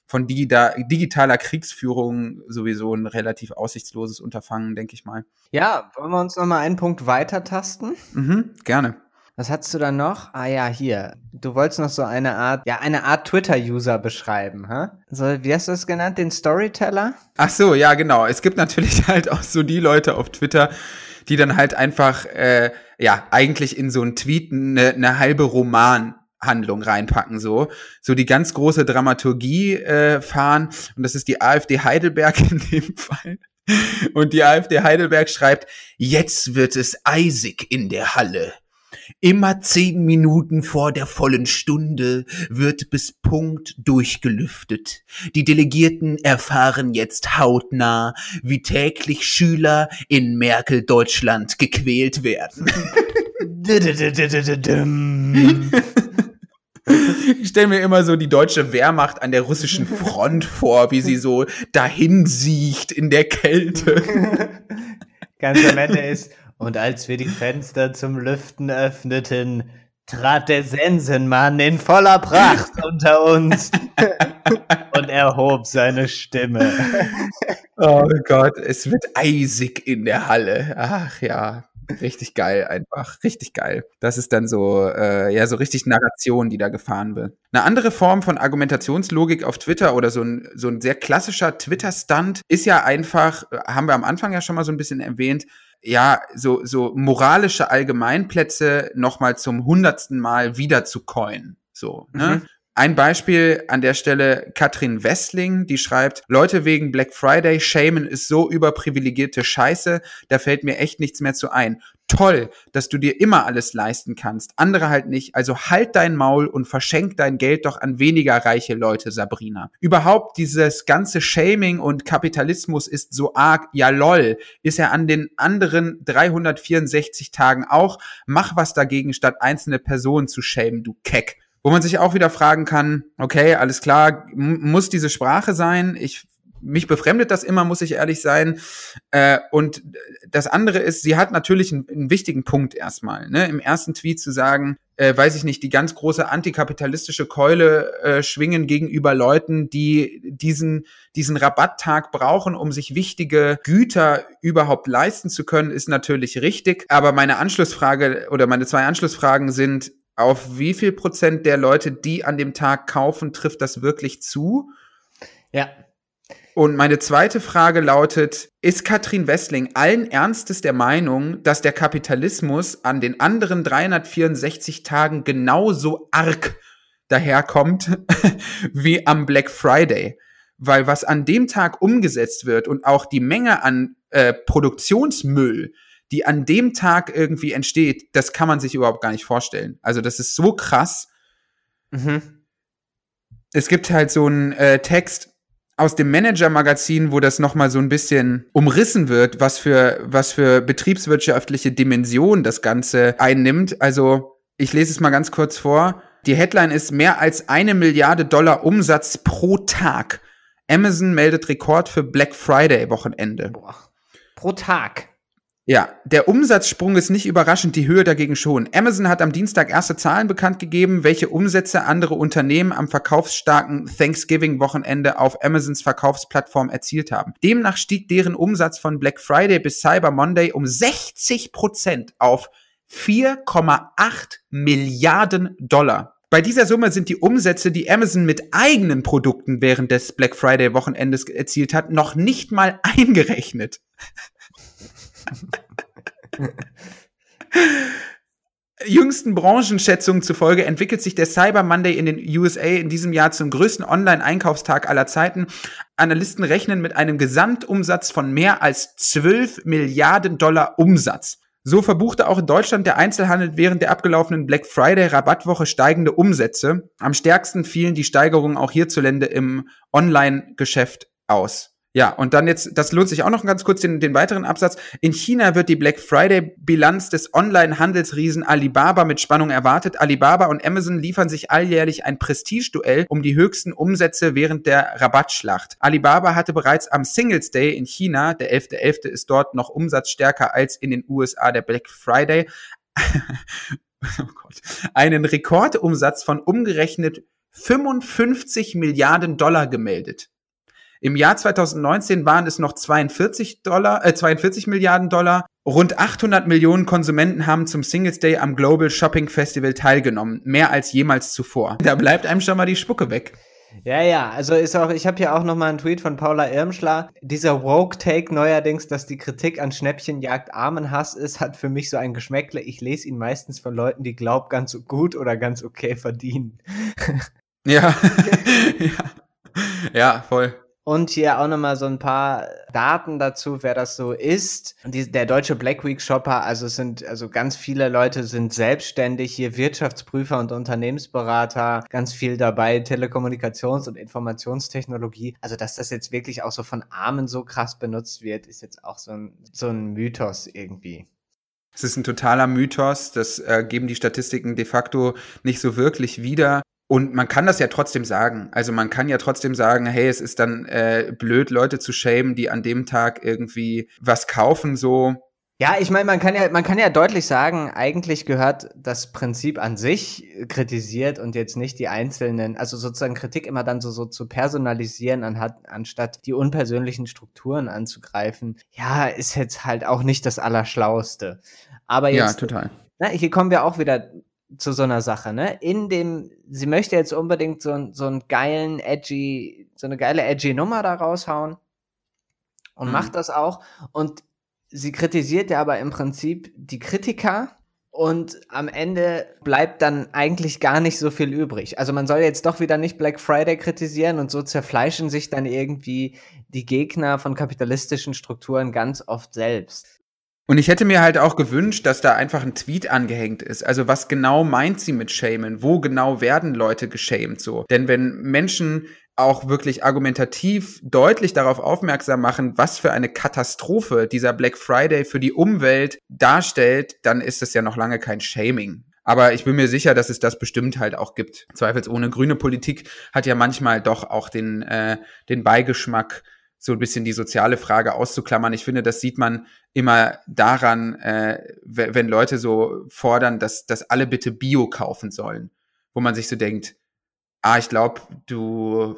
von digita digitaler Kriegsführung sowieso ein relativ aussichtsloses Unterfangen, denke ich mal. Ja, wollen wir uns noch mal einen Punkt weiter tasten? Mhm, gerne. Was hattest du da noch? Ah ja, hier. Du wolltest noch so eine Art, ja, eine Art Twitter-User beschreiben, hä? So, wie hast du das genannt? Den Storyteller? Ach so, ja, genau. Es gibt natürlich halt auch so die Leute auf Twitter, die dann halt einfach, äh, ja, eigentlich in so einen Tweet eine, eine halbe Romanhandlung reinpacken, so. So die ganz große Dramaturgie äh, fahren. Und das ist die AfD Heidelberg in dem Fall. Und die AfD Heidelberg schreibt, jetzt wird es eisig in der Halle. Immer zehn Minuten vor der vollen Stunde wird bis Punkt durchgelüftet. Die Delegierten erfahren jetzt hautnah, wie täglich Schüler in Merkel-Deutschland gequält werden. Ich stelle mir immer so die deutsche Wehrmacht an der russischen Front vor, wie sie so dahin siecht in der Kälte. Ganz am Ende ist, und als wir die Fenster zum Lüften öffneten, trat der Sensenmann in voller Pracht unter uns und erhob seine Stimme. Oh Gott, es wird eisig in der Halle. Ach ja, richtig geil einfach, richtig geil. Das ist dann so, äh, ja, so richtig Narration, die da gefahren wird. Eine andere Form von Argumentationslogik auf Twitter oder so ein, so ein sehr klassischer Twitter-Stunt ist ja einfach, äh, haben wir am Anfang ja schon mal so ein bisschen erwähnt, ja, so, so moralische Allgemeinplätze nochmal zum hundertsten Mal wieder zu coinen. So, ne? Mhm. Ein Beispiel an der Stelle Katrin Wessling, die schreibt, Leute wegen Black Friday shamen ist so überprivilegierte Scheiße, da fällt mir echt nichts mehr zu ein. Toll, dass du dir immer alles leisten kannst, andere halt nicht, also halt dein Maul und verschenk dein Geld doch an weniger reiche Leute, Sabrina. Überhaupt dieses ganze Shaming und Kapitalismus ist so arg, ja lol, ist er an den anderen 364 Tagen auch, mach was dagegen, statt einzelne Personen zu shamen, du Keck. Wo man sich auch wieder fragen kann, okay, alles klar, muss diese Sprache sein? Ich mich befremdet das immer, muss ich ehrlich sein. Äh, und das andere ist, sie hat natürlich einen, einen wichtigen Punkt erstmal. Ne? Im ersten Tweet zu sagen, äh, weiß ich nicht, die ganz große antikapitalistische Keule äh, schwingen gegenüber Leuten, die diesen, diesen Rabatttag brauchen, um sich wichtige Güter überhaupt leisten zu können, ist natürlich richtig. Aber meine Anschlussfrage oder meine zwei Anschlussfragen sind, auf wie viel Prozent der Leute, die an dem Tag kaufen, trifft das wirklich zu? Ja. Und meine zweite Frage lautet, ist Katrin Wessling allen Ernstes der Meinung, dass der Kapitalismus an den anderen 364 Tagen genauso arg daherkommt wie am Black Friday? Weil was an dem Tag umgesetzt wird und auch die Menge an äh, Produktionsmüll, die an dem Tag irgendwie entsteht, das kann man sich überhaupt gar nicht vorstellen. Also das ist so krass. Mhm. Es gibt halt so einen äh, Text aus dem Manager-Magazin, wo das nochmal so ein bisschen umrissen wird, was für, was für betriebswirtschaftliche Dimension das Ganze einnimmt. Also ich lese es mal ganz kurz vor. Die Headline ist mehr als eine Milliarde Dollar Umsatz pro Tag. Amazon meldet Rekord für Black Friday Wochenende. Boah. Pro Tag. Ja, der Umsatzsprung ist nicht überraschend, die Höhe dagegen schon. Amazon hat am Dienstag erste Zahlen bekannt gegeben, welche Umsätze andere Unternehmen am verkaufsstarken Thanksgiving-Wochenende auf Amazons Verkaufsplattform erzielt haben. Demnach stieg deren Umsatz von Black Friday bis Cyber Monday um 60 Prozent auf 4,8 Milliarden Dollar. Bei dieser Summe sind die Umsätze, die Amazon mit eigenen Produkten während des Black Friday Wochenendes erzielt hat, noch nicht mal eingerechnet. Jüngsten Branchenschätzungen zufolge entwickelt sich der Cyber Monday in den USA in diesem Jahr zum größten Online-Einkaufstag aller Zeiten. Analysten rechnen mit einem Gesamtumsatz von mehr als 12 Milliarden Dollar Umsatz. So verbuchte auch in Deutschland der Einzelhandel während der abgelaufenen Black Friday Rabattwoche steigende Umsätze. Am stärksten fielen die Steigerungen auch hierzulande im Online-Geschäft aus. Ja, und dann jetzt, das lohnt sich auch noch ganz kurz den, den weiteren Absatz. In China wird die Black Friday-Bilanz des Online-Handelsriesen Alibaba mit Spannung erwartet. Alibaba und Amazon liefern sich alljährlich ein Prestigeduell um die höchsten Umsätze während der Rabattschlacht. Alibaba hatte bereits am Singles Day in China, der 11.11. .11. ist dort noch umsatzstärker als in den USA der Black Friday, oh Gott, einen Rekordumsatz von umgerechnet 55 Milliarden Dollar gemeldet. Im Jahr 2019 waren es noch 42 Dollar, äh, 42 Milliarden Dollar. Rund 800 Millionen Konsumenten haben zum Singles Day am Global Shopping Festival teilgenommen, mehr als jemals zuvor. Da bleibt einem schon mal die Spucke weg. Ja, ja, also ist auch, ich habe hier auch nochmal einen Tweet von Paula Irmschler. Dieser Woke-Take neuerdings, dass die Kritik an Schnäppchenjagd Armenhass ist, hat für mich so ein Geschmäckle. Ich lese ihn meistens von Leuten, die glaub ganz gut oder ganz okay verdienen. Ja, ja. ja, voll. Und hier auch nochmal so ein paar Daten dazu, wer das so ist. Die, der deutsche Black Week Shopper, also sind, also ganz viele Leute sind selbstständig, hier Wirtschaftsprüfer und Unternehmensberater, ganz viel dabei, Telekommunikations- und Informationstechnologie. Also, dass das jetzt wirklich auch so von Armen so krass benutzt wird, ist jetzt auch so ein, so ein Mythos irgendwie. Es ist ein totaler Mythos, das äh, geben die Statistiken de facto nicht so wirklich wieder. Und man kann das ja trotzdem sagen. Also man kann ja trotzdem sagen, hey, es ist dann äh, blöd, Leute zu schämen, die an dem Tag irgendwie was kaufen, so. Ja, ich meine, man kann ja, man kann ja deutlich sagen, eigentlich gehört das Prinzip an sich kritisiert und jetzt nicht die einzelnen, also sozusagen Kritik immer dann so, so zu personalisieren, anhat, anstatt die unpersönlichen Strukturen anzugreifen. Ja, ist jetzt halt auch nicht das Allerschlauste. Aber jetzt. Ja, total. Na, hier kommen wir auch wieder zu so einer Sache, ne? In dem, sie möchte jetzt unbedingt so, so einen geilen, edgy, so eine geile, edgy Nummer da raushauen und mhm. macht das auch. Und sie kritisiert ja aber im Prinzip die Kritiker und am Ende bleibt dann eigentlich gar nicht so viel übrig. Also man soll jetzt doch wieder nicht Black Friday kritisieren und so zerfleischen sich dann irgendwie die Gegner von kapitalistischen Strukturen ganz oft selbst. Und ich hätte mir halt auch gewünscht, dass da einfach ein Tweet angehängt ist. Also was genau meint sie mit Shamen? Wo genau werden Leute geschämt so? Denn wenn Menschen auch wirklich argumentativ deutlich darauf aufmerksam machen, was für eine Katastrophe dieser Black Friday für die Umwelt darstellt, dann ist es ja noch lange kein Shaming. Aber ich bin mir sicher, dass es das bestimmt halt auch gibt. Zweifelsohne grüne Politik hat ja manchmal doch auch den, äh, den Beigeschmack, so ein bisschen die soziale Frage auszuklammern. Ich finde, das sieht man immer daran, äh, wenn Leute so fordern, dass, dass alle bitte Bio kaufen sollen, wo man sich so denkt, ah, ich glaube, du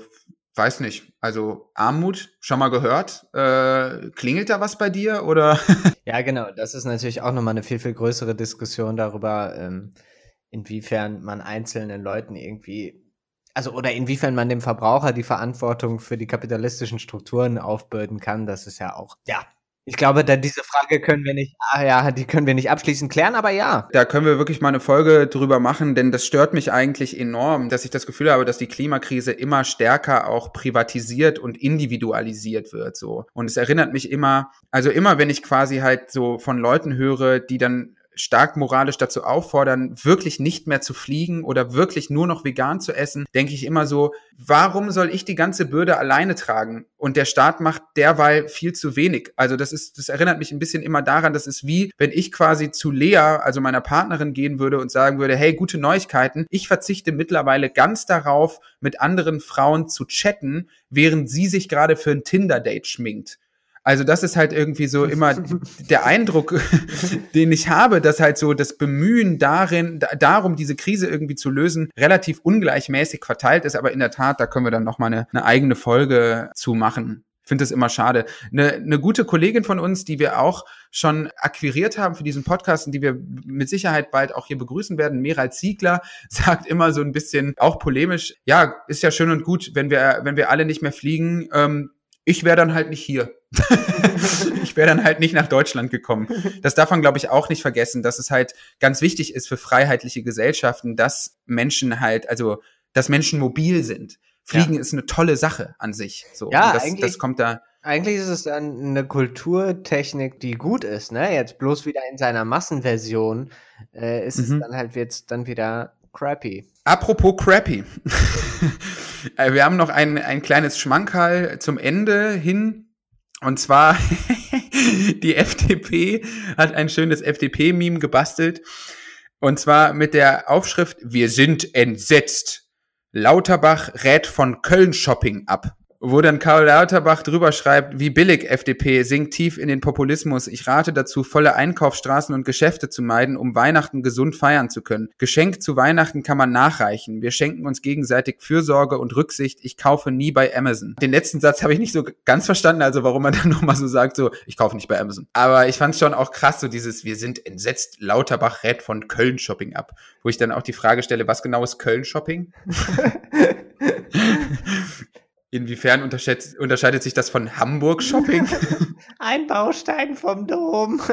weiß nicht, also Armut, schon mal gehört, äh, klingelt da was bei dir oder? ja, genau, das ist natürlich auch nochmal eine viel, viel größere Diskussion darüber, ähm, inwiefern man einzelnen Leuten irgendwie also oder inwiefern man dem Verbraucher die Verantwortung für die kapitalistischen Strukturen aufbürden kann, das ist ja auch, ja. Ich glaube, da diese Frage können wir nicht, ah ja, die können wir nicht abschließend klären, aber ja. Da können wir wirklich mal eine Folge drüber machen, denn das stört mich eigentlich enorm, dass ich das Gefühl habe, dass die Klimakrise immer stärker auch privatisiert und individualisiert wird, so. Und es erinnert mich immer, also immer, wenn ich quasi halt so von Leuten höre, die dann stark moralisch dazu auffordern, wirklich nicht mehr zu fliegen oder wirklich nur noch vegan zu essen, denke ich immer so, warum soll ich die ganze Bürde alleine tragen? Und der Staat macht derweil viel zu wenig. Also das ist, das erinnert mich ein bisschen immer daran, das ist wie, wenn ich quasi zu Lea, also meiner Partnerin gehen würde und sagen würde, hey, gute Neuigkeiten, ich verzichte mittlerweile ganz darauf, mit anderen Frauen zu chatten, während sie sich gerade für ein Tinder-Date schminkt. Also das ist halt irgendwie so immer der Eindruck, den ich habe, dass halt so das Bemühen darin, darum, diese Krise irgendwie zu lösen, relativ ungleichmäßig verteilt ist. Aber in der Tat, da können wir dann noch mal eine, eine eigene Folge zu machen. Ich finde das immer schade. Eine, eine gute Kollegin von uns, die wir auch schon akquiriert haben für diesen Podcast und die wir mit Sicherheit bald auch hier begrüßen werden, Meral Ziegler, sagt immer so ein bisschen auch polemisch, ja, ist ja schön und gut, wenn wir, wenn wir alle nicht mehr fliegen, ähm, ich wäre dann halt nicht hier. ich wäre dann halt nicht nach Deutschland gekommen. Das darf man, glaube ich, auch nicht vergessen, dass es halt ganz wichtig ist für freiheitliche Gesellschaften, dass Menschen halt, also, dass Menschen mobil sind. Fliegen ja. ist eine tolle Sache an sich. So, ja, das, eigentlich, das kommt da. Eigentlich ist es dann eine Kulturtechnik, die gut ist, ne? Jetzt bloß wieder in seiner Massenversion äh, ist mhm. es dann halt jetzt dann wieder crappy. Apropos crappy. Äh, wir haben noch ein, ein kleines Schmankerl zum Ende hin. Und zwar, die FDP hat ein schönes FDP-Meme gebastelt. Und zwar mit der Aufschrift, wir sind entsetzt. Lauterbach rät von Köln-Shopping ab wo dann Karl Lauterbach drüber schreibt, wie billig FDP sinkt tief in den Populismus. Ich rate dazu, volle Einkaufsstraßen und Geschäfte zu meiden, um Weihnachten gesund feiern zu können. Geschenk zu Weihnachten kann man nachreichen. Wir schenken uns gegenseitig Fürsorge und Rücksicht. Ich kaufe nie bei Amazon. Den letzten Satz habe ich nicht so ganz verstanden, also warum man dann nochmal so sagt, so, ich kaufe nicht bei Amazon. Aber ich fand es schon auch krass, so dieses, wir sind entsetzt, Lauterbach rät von Köln Shopping ab. Wo ich dann auch die Frage stelle, was genau ist Köln Shopping? Inwiefern unterscheidet sich das von Hamburg Shopping? Ein Baustein vom Dom.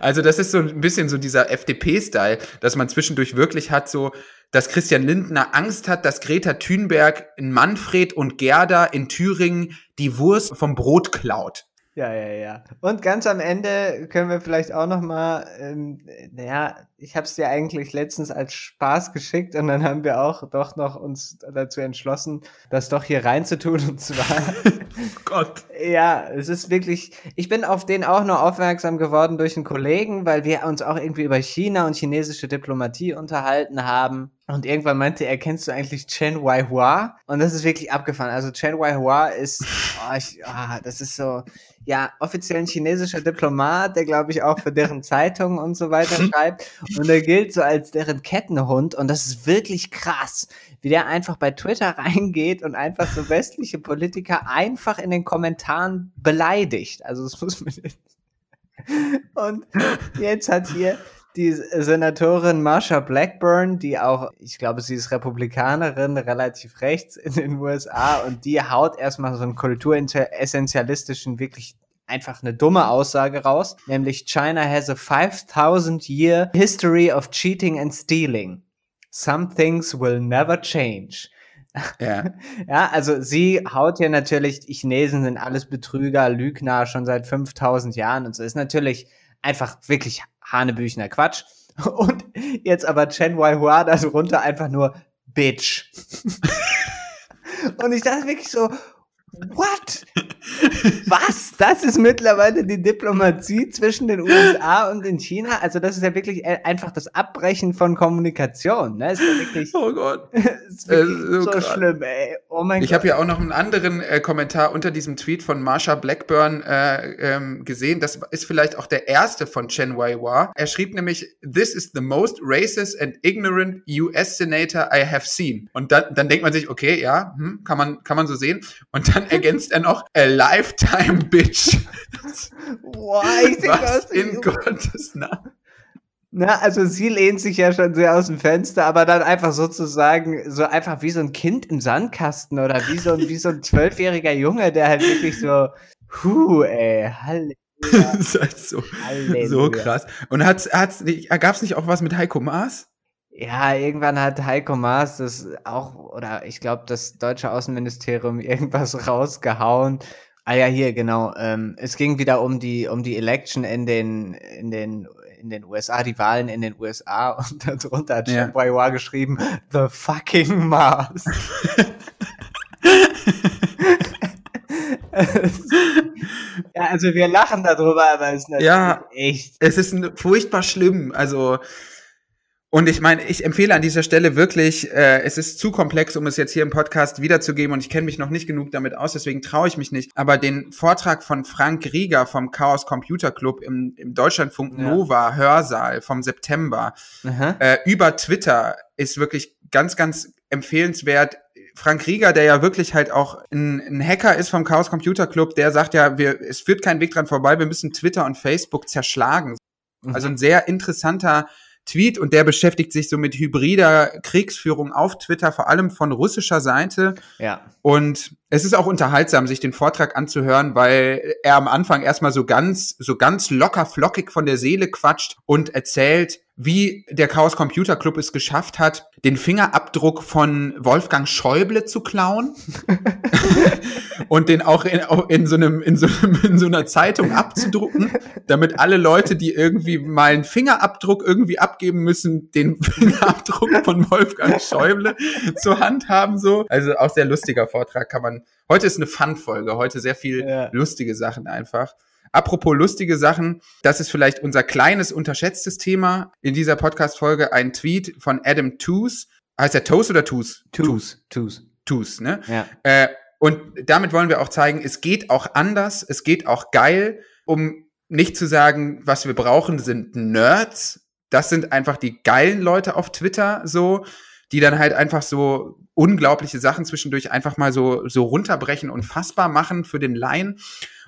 Also das ist so ein bisschen so dieser FDP-Style, dass man zwischendurch wirklich hat so, dass Christian Lindner Angst hat, dass Greta Thunberg in Manfred und Gerda in Thüringen die Wurst vom Brot klaut. Ja, ja, ja. Und ganz am Ende können wir vielleicht auch noch mal, ähm, naja, ich habe es dir eigentlich letztens als Spaß geschickt und dann haben wir auch doch noch uns dazu entschlossen, das doch hier reinzutun und zwar. Gott. Ja, es ist wirklich. Ich bin auf den auch nur aufmerksam geworden durch einen Kollegen, weil wir uns auch irgendwie über China und chinesische Diplomatie unterhalten haben. Und irgendwann meinte er, kennst du eigentlich Chen Weihua? Und das ist wirklich abgefahren. Also Chen Weihua ist, oh, ich, oh, das ist so, ja, offiziell ein chinesischer Diplomat, der glaube ich auch für deren Zeitung und so weiter schreibt. Und er gilt so als deren Kettenhund. Und das ist wirklich krass, wie der einfach bei Twitter reingeht und einfach so westliche Politiker einfach in den Kommentaren beleidigt. Also das muss man. Und jetzt hat hier die Senatorin Marsha Blackburn, die auch, ich glaube, sie ist Republikanerin, relativ rechts in den USA und die haut erstmal so einen kulturessentialistischen, wirklich einfach eine dumme Aussage raus, nämlich China has a 5000 year history of cheating and stealing. Some things will never change. Ja. ja, also sie haut hier natürlich, die Chinesen sind alles Betrüger, Lügner schon seit 5000 Jahren und so. Ist natürlich einfach wirklich Hanebüchner Quatsch. Und jetzt aber Chen Weihua da so runter einfach nur Bitch. und ich dachte wirklich so, what? Was? Das ist mittlerweile die Diplomatie zwischen den USA und in China? Also das ist ja wirklich äh, einfach das Abbrechen von Kommunikation. Ne? Ist ja wirklich, Oh Gott. ist wirklich Äh, so so, schlimm, ey. Oh mein Ich Gott. habe ja auch noch einen anderen äh, Kommentar unter diesem Tweet von Marsha Blackburn äh, ähm, gesehen. Das ist vielleicht auch der erste von Chen Waiwa. Er schrieb nämlich, This is the most racist and ignorant US Senator I have seen. Und dann, dann denkt man sich, okay, ja, hm, kann, man, kann man so sehen. Und dann ergänzt er noch, a lifetime bitch. Boah, ich denk, Was in Gottes Namen? Na, also sie lehnt sich ja schon sehr aus dem Fenster, aber dann einfach sozusagen, so einfach wie so ein Kind im Sandkasten oder wie so ein, wie so ein zwölfjähriger Junge, der halt wirklich so, hu, ey, Halleluja, Das ist halt so, Halleluja. so krass. Und hat's, hat's, gab es nicht auch was mit Heiko Maas? Ja, irgendwann hat Heiko Maas das auch, oder ich glaube, das deutsche Außenministerium irgendwas rausgehauen. Ah ja, hier, genau. Ähm, es ging wieder um die, um die Election in den, in den, in den USA, die Wahlen in den USA und darunter hat Ja. Waiwa geschrieben, the fucking Mars. ja, also wir lachen darüber, aber es ist natürlich Ja. echt. Es ist furchtbar schlimm. Also, und ich meine, ich empfehle an dieser Stelle wirklich, äh, es ist zu komplex, um es jetzt hier im Podcast wiederzugeben und ich kenne mich noch nicht genug damit aus, deswegen traue ich mich nicht. Aber den Vortrag von Frank Rieger vom Chaos Computer Club im, im Deutschlandfunk Ja. Nova Hörsaal vom September äh, über Twitter ist wirklich ganz, ganz empfehlenswert. Frank Rieger, der ja wirklich halt auch ein, ein Hacker ist vom Chaos Computer Club, der sagt ja, wir, es führt kein Weg dran vorbei, wir müssen Twitter und Facebook zerschlagen. Also ein sehr interessanter Tweet und der beschäftigt sich so mit hybrider Kriegsführung auf Twitter, vor allem von russischer Seite. ja. Und es ist auch unterhaltsam, sich den Vortrag anzuhören, weil er am Anfang erstmal so ganz, so ganz locker flockig von der Seele quatscht und erzählt, wie der Chaos Computer Club es geschafft hat, den Fingerabdruck von Wolfgang Schäuble zu klauen und den auch in, auch in, so einem, in, so einem, in so einer Zeitung abzudrucken, damit alle Leute, die irgendwie mal einen Fingerabdruck irgendwie abgeben müssen, den Fingerabdruck von Wolfgang Schäuble zur Hand haben. So. Also auch sehr lustiger Vortrag kann man. Heute ist eine Fun-Folge, heute sehr viel Ja. lustige Sachen einfach. Apropos lustige Sachen, das ist vielleicht unser kleines, unterschätztes Thema in dieser Podcast-Folge. Ein Tweet von Adam Toos. Heißt der Toes oder Toos? Tus, tus. Toos, ne? Ja. Äh, und damit wollen wir auch zeigen, es geht auch anders, es geht auch geil, um nicht zu sagen, was wir brauchen, sind Nerds. Das sind einfach die geilen Leute auf Twitter so, die dann halt einfach so unglaubliche Sachen zwischendurch einfach mal so, so runterbrechen und fassbar machen für den Laien.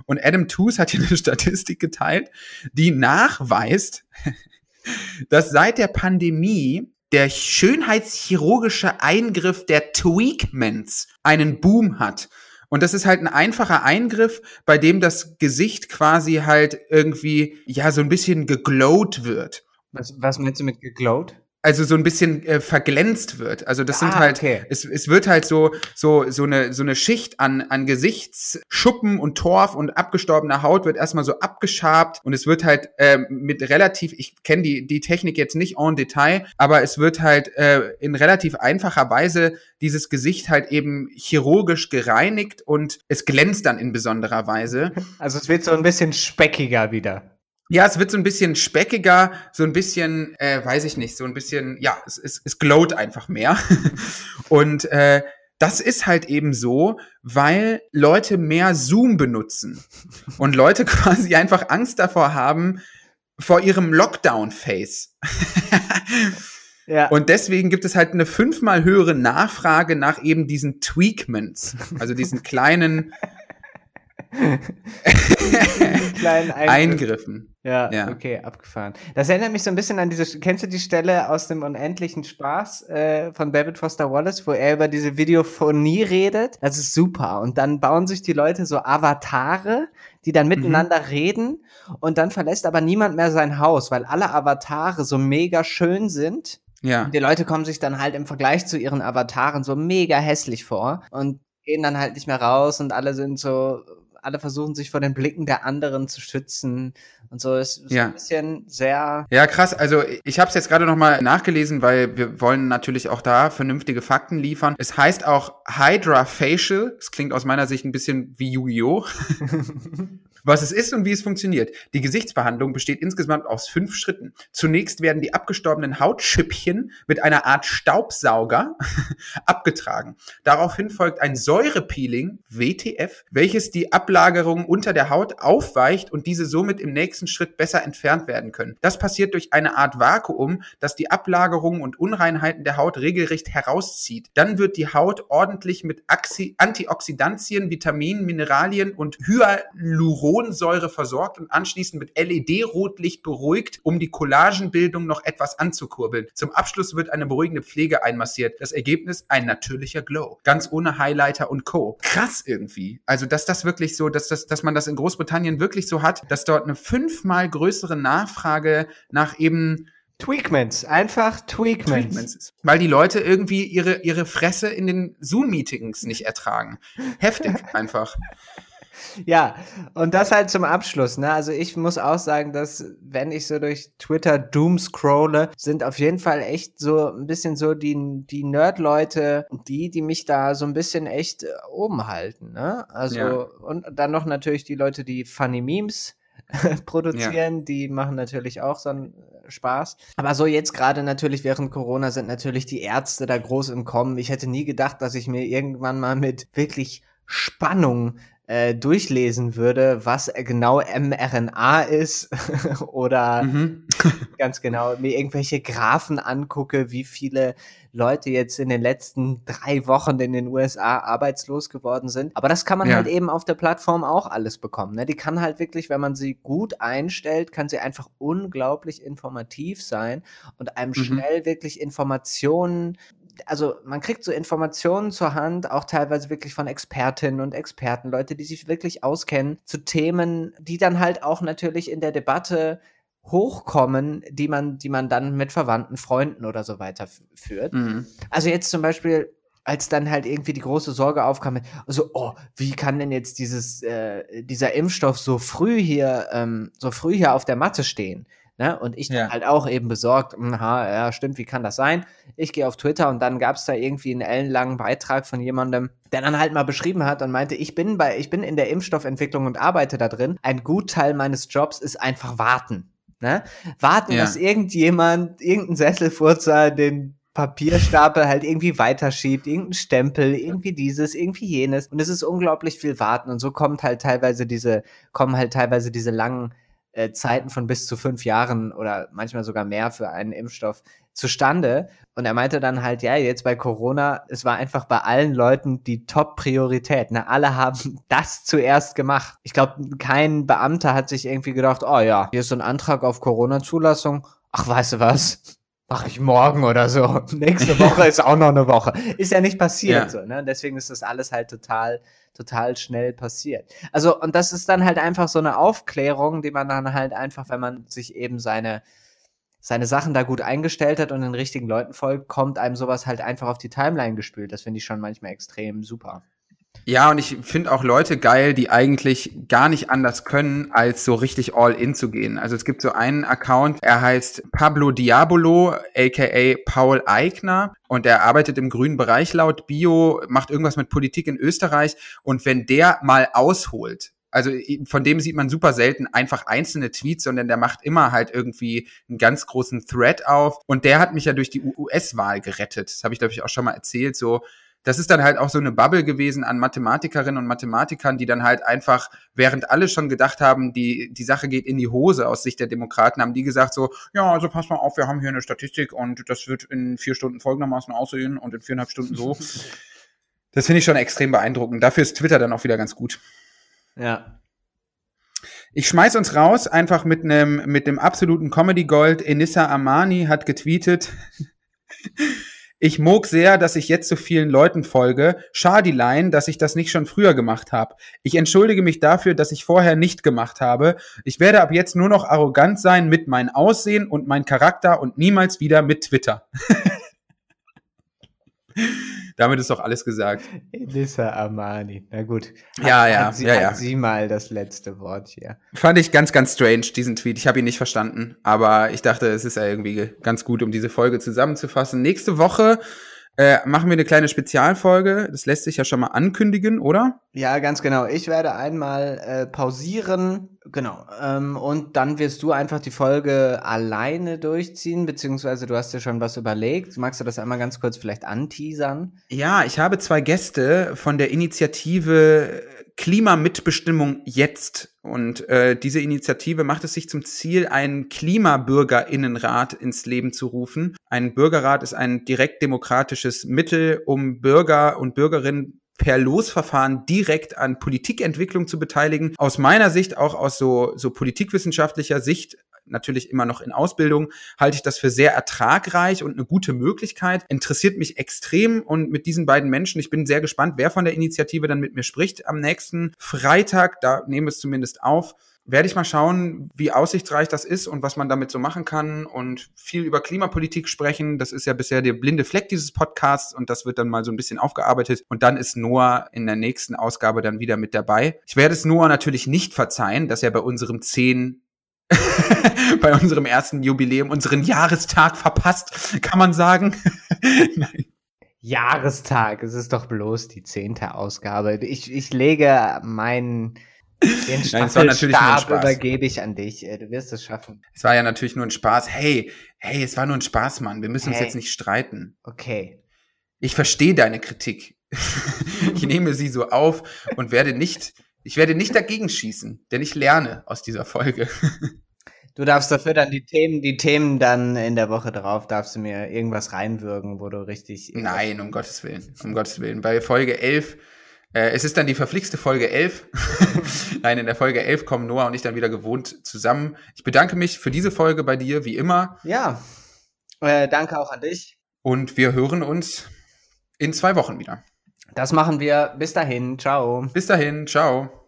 Und Adam Toos hat hier eine Statistik geteilt, die nachweist, dass seit der Pandemie der schönheitschirurgische Eingriff der Tweakments einen Boom hat. Und das ist halt ein einfacher Eingriff, bei dem das Gesicht quasi halt irgendwie, ja, so ein bisschen geglowt wird. Was, was meinst du mit geglowt? Also so ein bisschen äh, verglänzt wird. Also das sind Ah, halt, okay. es, es wird halt so, so, so eine, so eine Schicht an, an Gesichtsschuppen und Torf und abgestorbener Haut wird erstmal so abgeschabt und es wird halt ähm, mit relativ, ich kenne die, die Technik jetzt nicht en Detail, aber es wird halt äh, in relativ einfacher Weise dieses Gesicht halt eben chirurgisch gereinigt und es glänzt dann in besonderer Weise. Also es wird so ein bisschen speckiger wieder. Ja, es wird so ein bisschen speckiger, so ein bisschen, äh, weiß ich nicht, so ein bisschen, ja, es, es, es glowt einfach mehr. Und äh, das ist halt eben so, weil Leute mehr Zoom benutzen und Leute quasi einfach Angst davor haben, vor ihrem Lockdown-Face. Ja. Und deswegen gibt es halt eine fünfmal höhere Nachfrage nach eben diesen Tweakments, also diesen kleinen kleinen Eingriff. Eingriffen. Ja, Ja. okay, abgefahren. Das erinnert mich so ein bisschen an diese, kennst du die Stelle aus dem unendlichen Spaß äh, von David Foster Wallace, wo er über diese Videophonie redet? Das ist super. Und dann bauen sich die Leute so Avatare, die dann miteinander reden und dann verlässt aber niemand mehr sein Haus, weil alle Avatare so mega schön sind. Ja. Und die Leute kommen sich dann halt im Vergleich zu ihren Avataren so mega hässlich vor und gehen dann halt nicht mehr raus und alle sind so alle versuchen sich vor den Blicken der anderen zu schützen und so. Es ist Ja. ein bisschen sehr. Ja, krass. Also ich habe es jetzt gerade noch mal nachgelesen, weil wir wollen natürlich auch da vernünftige Fakten liefern. Es heißt auch Hydra Facial. Das klingt aus meiner Sicht ein bisschen wie Yu-Gi-Oh! Was es ist und wie es funktioniert. Die Gesichtsbehandlung besteht insgesamt aus fünf Schritten. Zunächst werden die abgestorbenen Hautschüppchen mit einer Art Staubsauger abgetragen. Daraufhin folgt ein Säurepeeling, WTF, welches die Ablagerungen unter der Haut aufweicht und diese somit im nächsten Schritt besser entfernt werden können. Das passiert durch eine Art Vakuum, das die Ablagerungen und Unreinheiten der Haut regelrecht herauszieht. Dann wird die Haut ordentlich mit Antioxidantien, Vitaminen, Mineralien und Hyaluronsäure versorgt und anschließend mit LED-Rotlicht beruhigt, um die Kollagenbildung noch etwas anzukurbeln. Zum Abschluss wird eine beruhigende Pflege einmassiert. Das Ergebnis ein natürlicher Glow. Ganz ohne Highlighter und Co. Krass irgendwie. Also, dass das wirklich so, dass, das, dass man das in Großbritannien wirklich so hat, dass dort eine fünfmal größere Nachfrage nach eben Tweakments, einfach Tweakments. Treatments ist. Weil die Leute irgendwie ihre, ihre Fresse in den Zoom-Meetings nicht ertragen. Heftig einfach. Ja, und das halt zum Abschluss, ne? Also ich muss auch sagen, dass wenn ich so durch Twitter doom scrolle, sind auf jeden Fall echt so ein bisschen so die, die Nerd-Leute, die, die mich da so ein bisschen echt äh, oben halten, ne? Also, Ja. und dann noch natürlich die Leute, die Funny Memes produzieren, die machen natürlich auch so einen Spaß. Aber so jetzt gerade natürlich während Corona sind natürlich die Ärzte da groß im Kommen. Ich hätte nie gedacht, dass ich mir irgendwann mal mit wirklich Spannung äh, durchlesen würde, was genau mRNA ist oder Mhm. ganz genau mir irgendwelche Graphen angucke, wie viele Leute jetzt in den letzten drei Wochen in den USA arbeitslos geworden sind. Aber das kann man Ja. halt eben auf der Plattform auch alles bekommen. Ne? Die kann halt wirklich, wenn man sie gut einstellt, kann sie einfach unglaublich informativ sein und einem Mhm. schnell wirklich Informationen also man kriegt so Informationen zur Hand, auch teilweise wirklich von Expertinnen und Experten, Leute, die sich wirklich auskennen, zu Themen, die dann halt auch natürlich in der Debatte hochkommen, die man, die man dann mit Verwandten, Freunden oder so weiter führt. Mhm. Also jetzt zum Beispiel, als dann halt irgendwie die große Sorge aufkam, mit, also, oh, wie kann denn jetzt dieses, äh, dieser Impfstoff so früh hier, ähm, so früh hier auf der Matte stehen? Ne? Und ich Ja. halt auch eben besorgt, aha, ja, stimmt, wie kann das sein? Ich gehe auf Twitter und dann gab es da irgendwie einen ellenlangen Beitrag von jemandem, der dann halt mal beschrieben hat und meinte, ich bin bei, ich bin in der Impfstoffentwicklung und arbeite da drin. Ein Gutteil meines Jobs ist einfach warten. Ne? Warten, Ja. dass irgendjemand, irgendein Sesselfurzer den Papierstapel halt irgendwie weiterschiebt, irgendein Stempel, irgendwie dieses, irgendwie jenes. Und es ist unglaublich viel Warten. Und so kommt halt teilweise diese, kommen halt teilweise diese langen äh, Zeiten von bis zu fünf Jahren oder manchmal sogar mehr für einen Impfstoff zustande. Und er meinte dann halt, ja, jetzt bei Corona, es war einfach bei allen Leuten die Top-Priorität. Ne? Alle haben das zuerst gemacht. Ich glaube, kein Beamter hat sich irgendwie gedacht, oh ja, hier ist so ein Antrag auf Corona-Zulassung. Ach, weißt du was? Mach ich morgen oder so. Nächste Woche ist auch noch eine Woche. Ist ja nicht passiert Ja. so, ne? Deswegen ist das alles halt total, total schnell passiert. Also, und das ist dann halt einfach so eine Aufklärung, die man dann halt einfach, wenn man sich eben seine, seine Sachen da gut eingestellt hat und den richtigen Leuten folgt, kommt einem sowas halt einfach auf die Timeline gespült. Das finde ich schon manchmal extrem super. Ja, und ich finde auch Leute geil, die eigentlich gar nicht anders können, als so richtig all in zu gehen. Also es gibt so einen Account, er heißt Pablo Diabolo, aka Paul Eigner, und er arbeitet im grünen Bereich laut Bio, macht irgendwas mit Politik in Österreich. Und wenn der mal ausholt, also von dem sieht man super selten einfach einzelne Tweets, sondern der macht immer halt irgendwie einen ganz großen Thread auf. Und der hat mich ja durch die US-Wahl gerettet. Das habe ich, glaube ich, auch schon mal erzählt. So, das ist dann halt auch so eine Bubble gewesen an Mathematikerinnen und Mathematikern, die dann halt einfach, während alle schon gedacht haben, die, die Sache geht in die Hose aus Sicht der Demokraten, haben die gesagt so, ja, also pass mal auf, wir haben hier eine Statistik und das wird in vier Stunden folgendermaßen aussehen und in viereinhalb Stunden so. Das finde ich schon extrem beeindruckend. Dafür ist Twitter dann auch wieder ganz gut. Ja. Ich schmeiß uns raus, einfach mit einem mit dem absoluten Comedy Gold. Enissa Amani hat getweetet. Ich mag sehr, dass ich jetzt so vielen Leuten folge. Schadilein, dass ich das nicht schon früher gemacht habe. Ich entschuldige mich dafür, dass ich vorher nicht gemacht habe. Ich werde ab jetzt nur noch arrogant sein mit mein Aussehen und mein Charakter und niemals wieder mit Twitter. Damit ist doch alles gesagt. Elissa Armani. Na gut. Ja, ja, hat sie, ja, hat ja. sie mal das letzte Wort hier. Fand ich ganz, ganz strange, diesen Tweet. Ich habe ihn nicht verstanden, aber ich dachte, es ist ja irgendwie ganz gut, um diese Folge zusammenzufassen. Nächste Woche äh, machen wir eine kleine Spezialfolge. Das lässt sich ja schon mal ankündigen, oder? Ja, ganz genau. Ich werde einmal äh, pausieren. Genau. Ähm, und dann wirst du einfach die Folge alleine durchziehen, beziehungsweise du hast dir schon was überlegt. Magst du das einmal ganz kurz vielleicht anteasern? Ja, ich habe zwei Gäste von der Initiative Klimamitbestimmung jetzt. Und äh, diese Initiative macht es sich zum Ziel, einen Klimabürgerinnenrat ins Leben zu rufen. Ein Bürgerrat ist ein direkt demokratisches Mittel, um Bürger und Bürgerinnen per Losverfahren direkt an Politikentwicklung zu beteiligen. Aus meiner Sicht, auch aus so, so politikwissenschaftlicher Sicht, natürlich immer noch in Ausbildung, halte ich das für sehr ertragreich und eine gute Möglichkeit. Interessiert mich extrem und mit diesen beiden Menschen, ich bin sehr gespannt, wer von der Initiative dann mit mir spricht am nächsten Freitag, da nehmen wir es zumindest auf. Werde ich mal schauen, wie aussichtsreich das ist und was man damit so machen kann und viel über Klimapolitik sprechen. Das ist ja bisher der blinde Fleck dieses Podcasts und das wird dann mal so ein bisschen aufgearbeitet. Und dann ist Noah in der nächsten Ausgabe dann wieder mit dabei. Ich werde es Noah natürlich nicht verzeihen, dass er bei unserem 10 bei unserem ersten Jubiläum unseren Jahrestag verpasst, kann man sagen. Nein. Jahrestag, es ist doch bloß die zehnte Ausgabe. Ich, ich lege meinen den Staffelstab übergebe ich an dich. Du wirst es schaffen. Es war ja natürlich nur ein Spaß. Hey, hey, es war nur ein Spaß, Mann. Wir müssen hey. uns jetzt nicht streiten. Okay. Ich verstehe deine Kritik. ich nehme sie so auf und werde nicht, ich werde nicht dagegen schießen, denn ich lerne aus dieser Folge. Du darfst dafür dann die Themen, die Themen dann in der Woche drauf, darfst du mir irgendwas reinwürgen, wo du richtig. Nein, um Gottes Willen. Um Gottes Willen. Bei Folge 11 äh, es ist dann die verflixte Folge 11. Nein, in der Folge 11 kommen Noah und ich dann wieder gewohnt zusammen. Ich bedanke mich für diese Folge bei dir, wie immer. Ja, äh, danke auch an dich. Und wir hören uns in zwei Wochen wieder. Das machen wir. Bis dahin. Ciao. Bis dahin. Ciao.